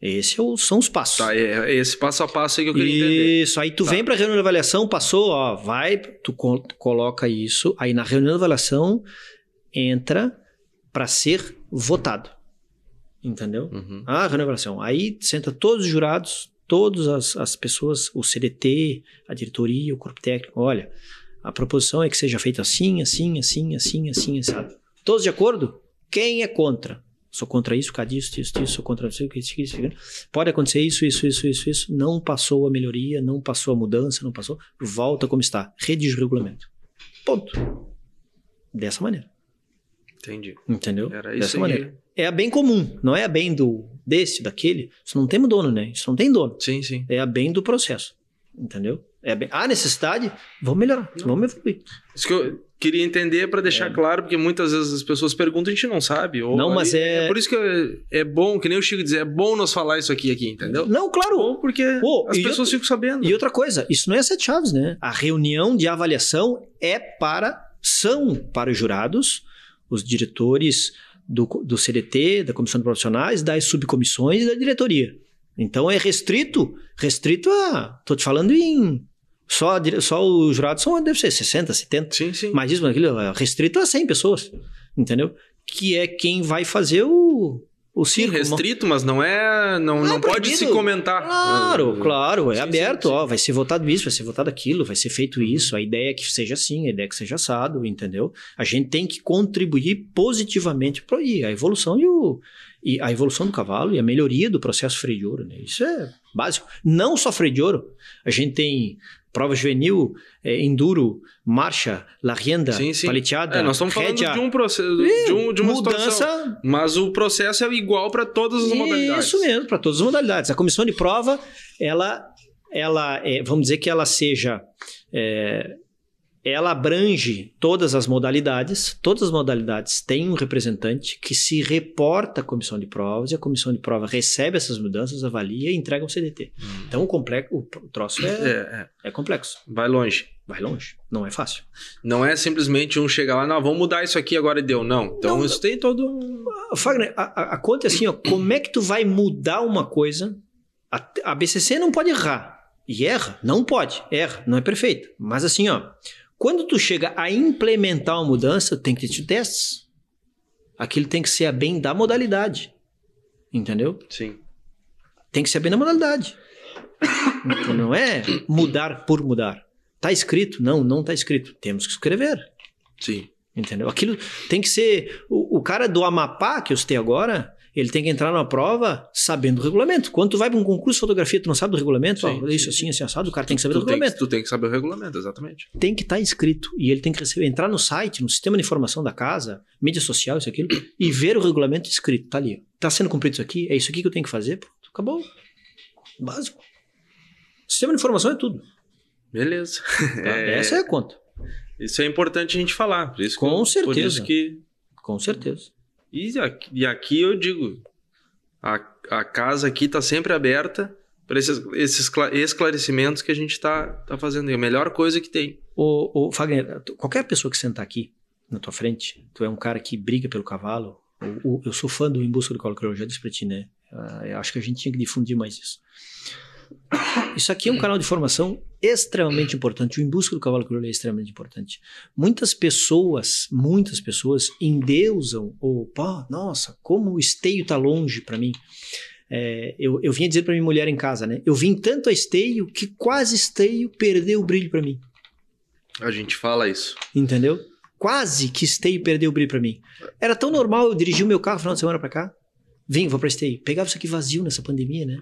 Esses é são os passos. Tá, é, é esse passo a passo aí que eu queria entender. Isso, aí tu Tá. vem para a reunião de avaliação, passou, ó, vai, tu co- coloca isso, aí na reunião de avaliação entra para ser votado. Entendeu? Uhum. Ah, reunião de avaliação. Aí senta todos os jurados, todas as, as pessoas, o CDT, a diretoria, o corpo técnico. Olha, a proposição é que seja feita assim, assim, assim, assim, assim, sabe? Todos de acordo? Quem é contra? Sou contra isso, cadê isso, isso, isso, sou contra isso, isso, isso, isso. Pode acontecer isso, isso, isso, isso, isso. Não passou a melhoria, não passou a mudança, não passou. Volta como está. Redige o regulamento. Ponto. Dessa maneira. Entendi. Entendeu? Era Dessa isso aí. maneira. É a bem comum, não é a bem do desse, daquele. Isso não tem dono, né? Isso não tem dono. Sim, sim. É a bem do processo. Entendeu? É bem... Há necessidade, vamos melhorar, vamos evoluir. Isso que eu queria entender para deixar claro, porque muitas vezes as pessoas perguntam e a gente não sabe. Ou Não, mas aí- é- por isso que é, é bom, que nem o Chico diz, é bom nós falar isso aqui, aqui entendeu? Não, claro. Bom, porque Pô, as pessoas outra- ficam sabendo. E outra coisa, isso não é sete chaves, né? A reunião de avaliação é para, são para os jurados, os diretores do, do CDT, da comissão de profissionais, das subcomissões e da diretoria. Então é restrito, restrito a, tô te falando em, só, só os jurados são, deve ser 60, 70, Sim, sim. mas isso, aquilo, é restrito a 100 pessoas, entendeu? Que é quem vai fazer o, o Sim, circo. restrito, mas não é. Não, Ah, não pode proibido. se comentar. Claro, É, claro, é sim, aberto, sim, sim. ó, vai ser votado isso, vai ser votado aquilo, vai ser feito isso, a ideia é que seja assim, a ideia é que seja assado, entendeu? A gente tem que contribuir positivamente para a evolução e, o, e a evolução do cavalo e a melhoria do processo freio de ouro, né? Isso é básico. Não só freio de ouro, a gente tem prova juvenil, é, enduro, marcha, larrienda, Sim, sim. paleteada, É, nós estamos falando de um processo, de, um, de uma mudança situação. Mas o processo é igual para todas as modalidades. isso mesmo, para todas as modalidades. A comissão de prova, ela, ela é, vamos dizer que ela seja. Ela abrange todas as modalidades, todas as modalidades têm um representante que se reporta à comissão de provas e a comissão de prova recebe essas mudanças, avalia e entrega ao CDT. Então o, complexo, o troço é, É, é. é complexo, Vai longe. vai longe, não é fácil. Não é simplesmente um chegar lá, não, vamos mudar isso aqui agora e deu. Não. Então Não, isso tem todo. um- Fagner, a, a- a conta é assim, ó, como é que tu vai mudar uma coisa? A, a BCC não pode errar. E erra? Não pode. Erra, não é perfeito. Mas assim, ó, quando tu chega a implementar uma mudança, tem que ter testes. Aquilo tem que ser a bem da modalidade. Entendeu? Sim. Tem que ser a bem da modalidade. Então, não é mudar por mudar. Tá escrito? Não, não tá escrito. Temos que escrever. Sim. Entendeu? Aquilo tem que ser. O, o cara do Amapá que eu citei agora, ele tem que entrar na prova sabendo o regulamento. Quando tu vai para um concurso de fotografia, tu não sabe do regulamento, Sim, ó, sim, isso assim, assim, assado, o cara tem que saber Tu do tem, que, regulamento. tu tem que saber o regulamento, exatamente. Tem que estar escrito. E ele tem que receber, entrar no site, no sistema de informação da casa, mídia social, isso aquilo, e ver o regulamento escrito. Tá ali. Tá sendo cumprido isso aqui? É isso aqui que eu tenho que fazer? Pronto, acabou. Básico. Sistema de informação é tudo. Beleza. tá? É, Essa é a conta. Isso é importante a gente falar. Por isso que Com Por certeza. isso que. Com certeza. E aqui, e aqui eu digo: a, a casa aqui está sempre aberta para esses, esses cla- esclarecimentos que a gente está tá fazendo. É a melhor coisa que tem. Ô, ô, Fagner, qualquer pessoa que sentar aqui na tua frente, tu é um cara que briga pelo cavalo. O- o- eu sou fã do Em Busca do Cavalo Crioulo, já disse pra ti, né? Eu acho que a gente tinha que difundir mais isso. Isso aqui é um canal de formação extremamente importante. O Em Busca do Cavalo Crioulo é extremamente importante. Muitas pessoas, muitas pessoas endeusam, ou, pá, nossa, como o esteio tá longe pra mim. É, eu, eu vinha dizer pra minha mulher em casa, né? Eu vim tanto a esteio que quase esteio perdeu o brilho pra mim. A gente fala isso. Entendeu? Quase que Esteio perdeu o brilho pra mim. Era tão normal eu dirigir o meu carro no final de semana pra cá. Vim, vou pra Esteio. Pegava isso aqui vazio nessa pandemia, né?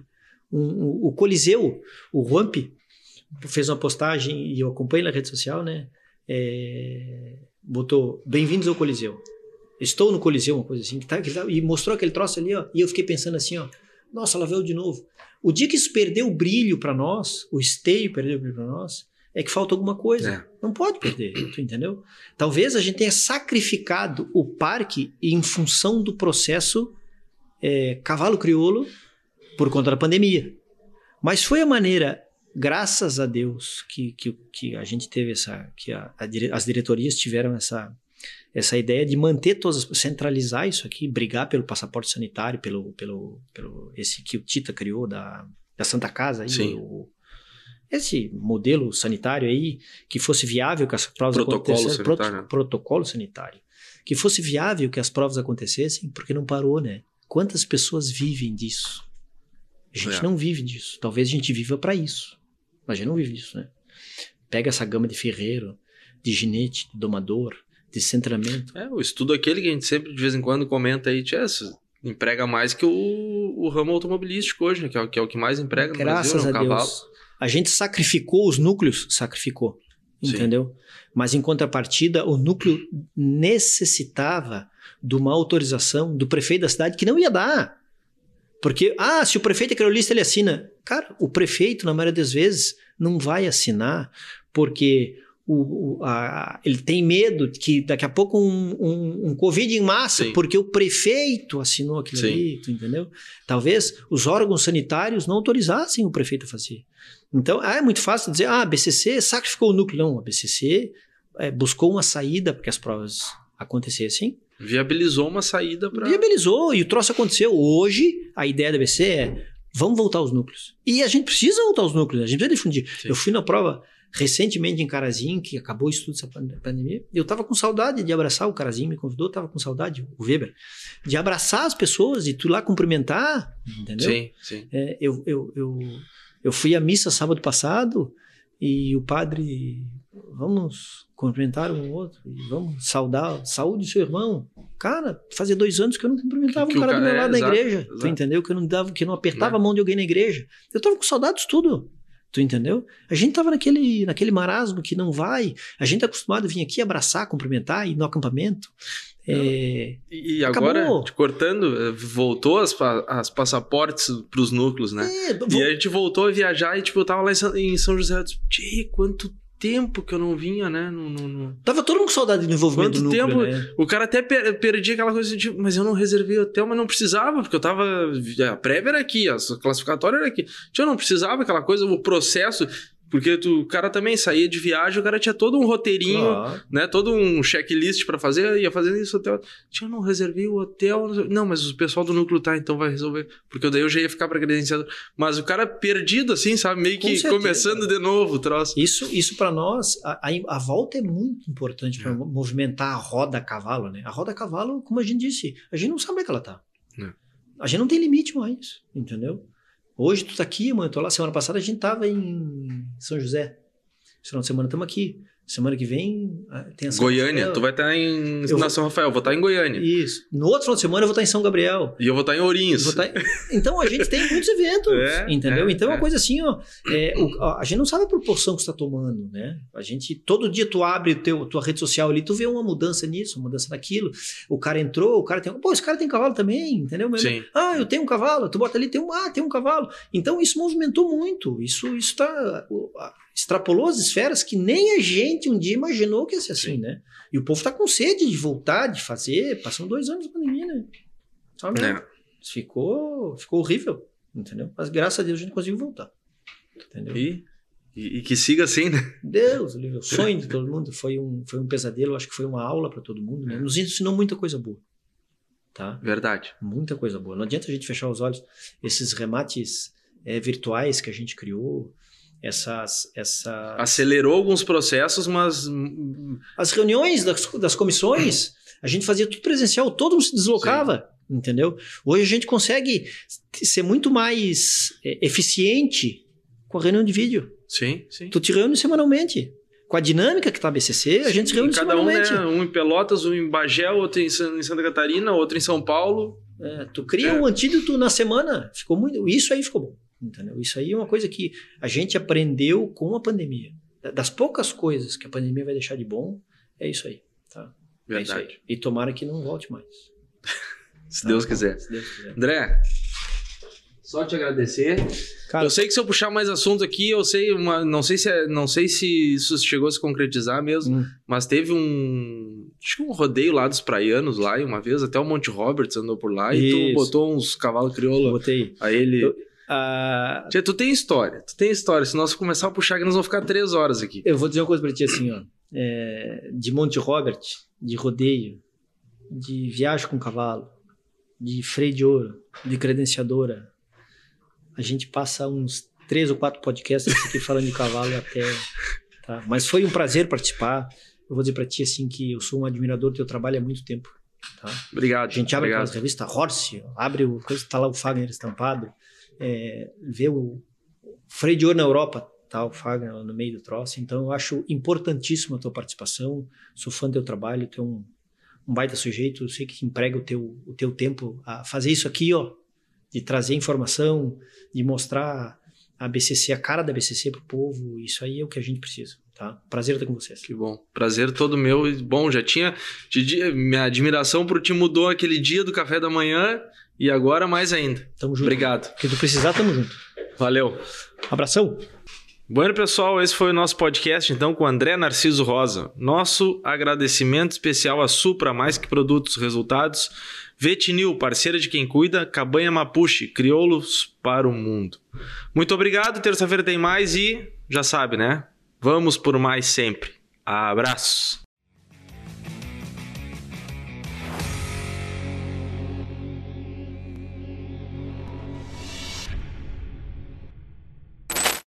Um- o Coliseu, o Ramp, fez uma postagem e eu acompanho na rede social, né? É, botou bem-vindos ao Coliseu. Estou no Coliseu, uma coisa assim. Que tá, que tá- e mostrou aquele troço ali, ó. E eu fiquei pensando assim, ó. Nossa, ela veio de novo. O dia que isso perdeu o brilho pra nós, o esteio perdeu o brilho pra nós, é que falta alguma coisa. É. Não pode perder, tu entendeu? Talvez a gente tenha sacrificado o parque em função do processo é, cavalo crioulo por conta da pandemia. Mas foi a maneira, graças a Deus, que, que, que a gente teve essa, que a, a, as diretorias tiveram essa, essa ideia de manter todas, centralizar isso aqui, brigar pelo passaporte sanitário, pelo, pelo, pelo esse que o Tita criou da, da Santa Casa, aí, o, esse modelo sanitário aí, que fosse viável que as provas acontecessem. Prot, protocolo sanitário. Que fosse viável que as provas acontecessem, porque não parou, né? Quantas pessoas vivem disso? A gente É. não vive disso. Talvez a gente viva para isso. Mas a gente não vive disso, né? Pega essa gama de ferreiro, de ginete, de domador, de centramento. É, o estudo aquele que a gente sempre de vez em quando comenta aí, isso emprega mais que o, o ramo automobilístico hoje, né? Que é, o- que é o que mais emprega no Graças Brasil, né? a. Deus. A gente sacrificou os núcleos, sacrificou. Sim. Entendeu? Mas em contrapartida, o núcleo necessitava de uma autorização do prefeito da cidade que não ia dar. Porque, ah, se o prefeito é criolista, ele assina. Cara, o prefeito, na maioria das vezes, não vai assinar porque o, o- a- ele tem medo que daqui a pouco um, um, um Covid em massa, Sim. porque o prefeito assinou aquilo Sim. ali, entendeu? Talvez os órgãos sanitários não autorizassem o prefeito a fazer. Então, ah, é muito fácil dizer, ah, a BCC sacrificou o núcleo. Não, a BCC é, buscou uma saída para que as provas acontecessem, Viabilizou uma saída para. viabilizou e o troço aconteceu. Hoje, a ideia da BC é, vamos voltar aos núcleos. E a gente precisa voltar aos núcleos, a gente precisa difundir. Sim. Eu fui na prova recentemente em Carazinho, que acabou o estudo dessa pan- pandemia, eu tava com saudade de abraçar, o Carazinho me convidou, tava com saudade, o Weber, de abraçar as pessoas e tu lá cumprimentar, entendeu? Sim, sim. É, eu, eu, eu, eu fui à missa sábado passado e o padre, vamos cumprimentar um outro e vamos saudar, saúde seu irmão. Cara, fazia dois anos que eu não cumprimentava Que- que um cara o do meu cara- lado na é, exato, igreja, tu exato. entendeu? Que eu não dava, que eu não apertava Né? a mão de alguém na igreja. Eu tava com saudades de tudo. Tu entendeu? A gente tava naquele, naquele marasmo que não vai. A gente é acostumado a vir aqui abraçar, cumprimentar, ir no acampamento. É, E e agora, Acabou. te cortando, eh, voltou as, as passaportes pros núcleos, né? é, E vou- a gente voltou a viajar e, tipo, eu tava lá em São, José. Eu disse, "Tchê, quanto tempo que eu não vinha, né? No, no- no-" tava todo mundo com saudade do envolvimento Quanto do núcleo, tempo- né? O cara até per- perdia aquela coisa de, mas eu não reservei hotel, mas não precisava, porque eu tava. A prévia era aqui, a classificatória era aqui. Eu não precisava aquela coisa, o processo. Porque tu, o cara também saía de viagem, o cara tinha todo um roteirinho, Claro. né? Todo um checklist pra fazer, ia fazendo isso. Tio, eu não reservei o hotel. não mas o pessoal do núcleo tá, então vai resolver. Porque daí eu já ia ficar pra credenciado. Mas o cara perdido, assim, sabe? Meio Com que certeza. começando de novo o troço. Isso, isso para nós, a, a- a volta é muito importante para É. movimentar a roda a cavalo, né? A roda a cavalo, como a gente disse, a gente não sabe onde é que ela tá. É. A gente não tem limite mais, entendeu? Hoje tu tá aqui, amanhã eu tô lá. Semana passada a gente tava em São José. Esse final de semana estamos aqui. Semana que vem ah, tem a São Goiânia, Rafael. tu vai estar em Eu na vou- São Rafael, eu vou estar em Goiânia. Isso. No outro final de semana eu vou estar em São Gabriel. E eu vou estar em Ourinhos. Vou estar- Então a gente tem muitos eventos, É, entendeu? é, então é uma é. coisa assim, ó, é, o- a, gente não sabe a proporção que está tomando, né? A gente todo dia tu abre teu tua rede social ali, tu vê uma mudança nisso, uma mudança naquilo. O cara entrou, o cara tem, pô, esse cara tem cavalo também, entendeu? Meu- Sim. Ah, eu tenho um cavalo. Tu bota ali, tem um, ah, tem um cavalo. Então isso movimentou muito. Isso isso tá extrapolou as esferas que nem a gente um dia imaginou que ia ser assim, Sim. né? E o povo tá com sede de voltar, de fazer. Passam dois anos de pandemia, né? Sabe? É. Ficou, ficou horrível, entendeu? Mas graças a Deus a gente conseguiu voltar. Entendeu? E, e, e que siga assim, né? Deus, o sonho de todo mundo foi um, foi um pesadelo, acho que foi uma aula para todo mundo, né? Nos ensinou muita coisa boa. Tá? Verdade. Muita coisa boa. Não adianta a gente fechar os olhos. Esses remates eh, virtuais que a gente criou, essas, essa, Acelerou alguns processos, mas. hum, as reuniões das, das comissões, a gente fazia tudo presencial, todo mundo se deslocava, entendeu? Hoje a gente consegue ser muito mais eh, eficiente com a reunião de vídeo. Sim, sim. Tu te reúne semanalmente. Com a dinâmica que tá a BCC, a gente se reúne Cada um, semanalmente. né? Um em Pelotas, um em Bagé, outro em Santa Catarina, outro em São Paulo. É, tu cria É. um antídoto na semana. Ficou muito. Isso aí ficou bom. Entendeu? Isso aí é uma coisa que a gente aprendeu com a pandemia. Das poucas coisas que a pandemia vai deixar de bom, é isso aí. Tá? É isso Verdade. aí. E tomara que não volte mais. Se Deus Tá? quiser. Se Deus quiser. André, Só te agradecer. Cara, eu sei que se eu puxar mais assuntos aqui, eu sei uma, não sei se é, não sei se isso chegou a se concretizar mesmo, hum. mas teve um acho que um rodeio lá dos praianos lá uma vez, até o Monte Roberts andou por lá isso. e tu botou uns cavalos crioulo. Botei. Aí ele eu, uh... Tia, tu tem história, tu tem história. Se nós começar a puxar, nós vamos ficar três horas aqui. Eu vou dizer uma coisa pra ti assim, ó. É, de Monte Robert, de rodeio, de viagem com cavalo, de freio de ouro, de credenciadora, a gente passa uns três ou quatro podcasts aqui falando de cavalo até. Tá? Mas foi um prazer participar. Eu vou dizer para ti assim que eu sou um admirador do teu trabalho há muito tempo. Tá? Obrigado. A gente abre obrigado. aquelas revistas Horse, abre o coisa, tá lá o Fagner estampado, é, vê o freio de ouro na Europa, tá o Fagner no meio do troço. Então eu acho importantíssima a tua participação. Sou fã do teu trabalho, tu é um, um baita sujeito. Eu sei que emprega o teu, o teu tempo a fazer isso aqui, ó, de trazer informação, de mostrar a BCC, a cara da BCC para o povo. Isso aí é o que a gente precisa. Tá? Prazer estar com vocês. Que bom. Prazer todo meu. Bom, já tinha. Minha admiração pro time mudou aquele dia do café da manhã e agora mais ainda. Tamo junto. Obrigado. O que tu precisar, tamo junto. Valeu. Abração. Bueno, pessoal, esse foi o nosso podcast então com André Narciso Rosa. Nosso agradecimento especial à Supra Mais Que Produtos Resultados Vetinil, parceira de quem cuida, Cabanha Mapuche, crioulos para o mundo. Muito obrigado, terça-feira tem mais e já sabe, né? Vamos por mais sempre. Abraço!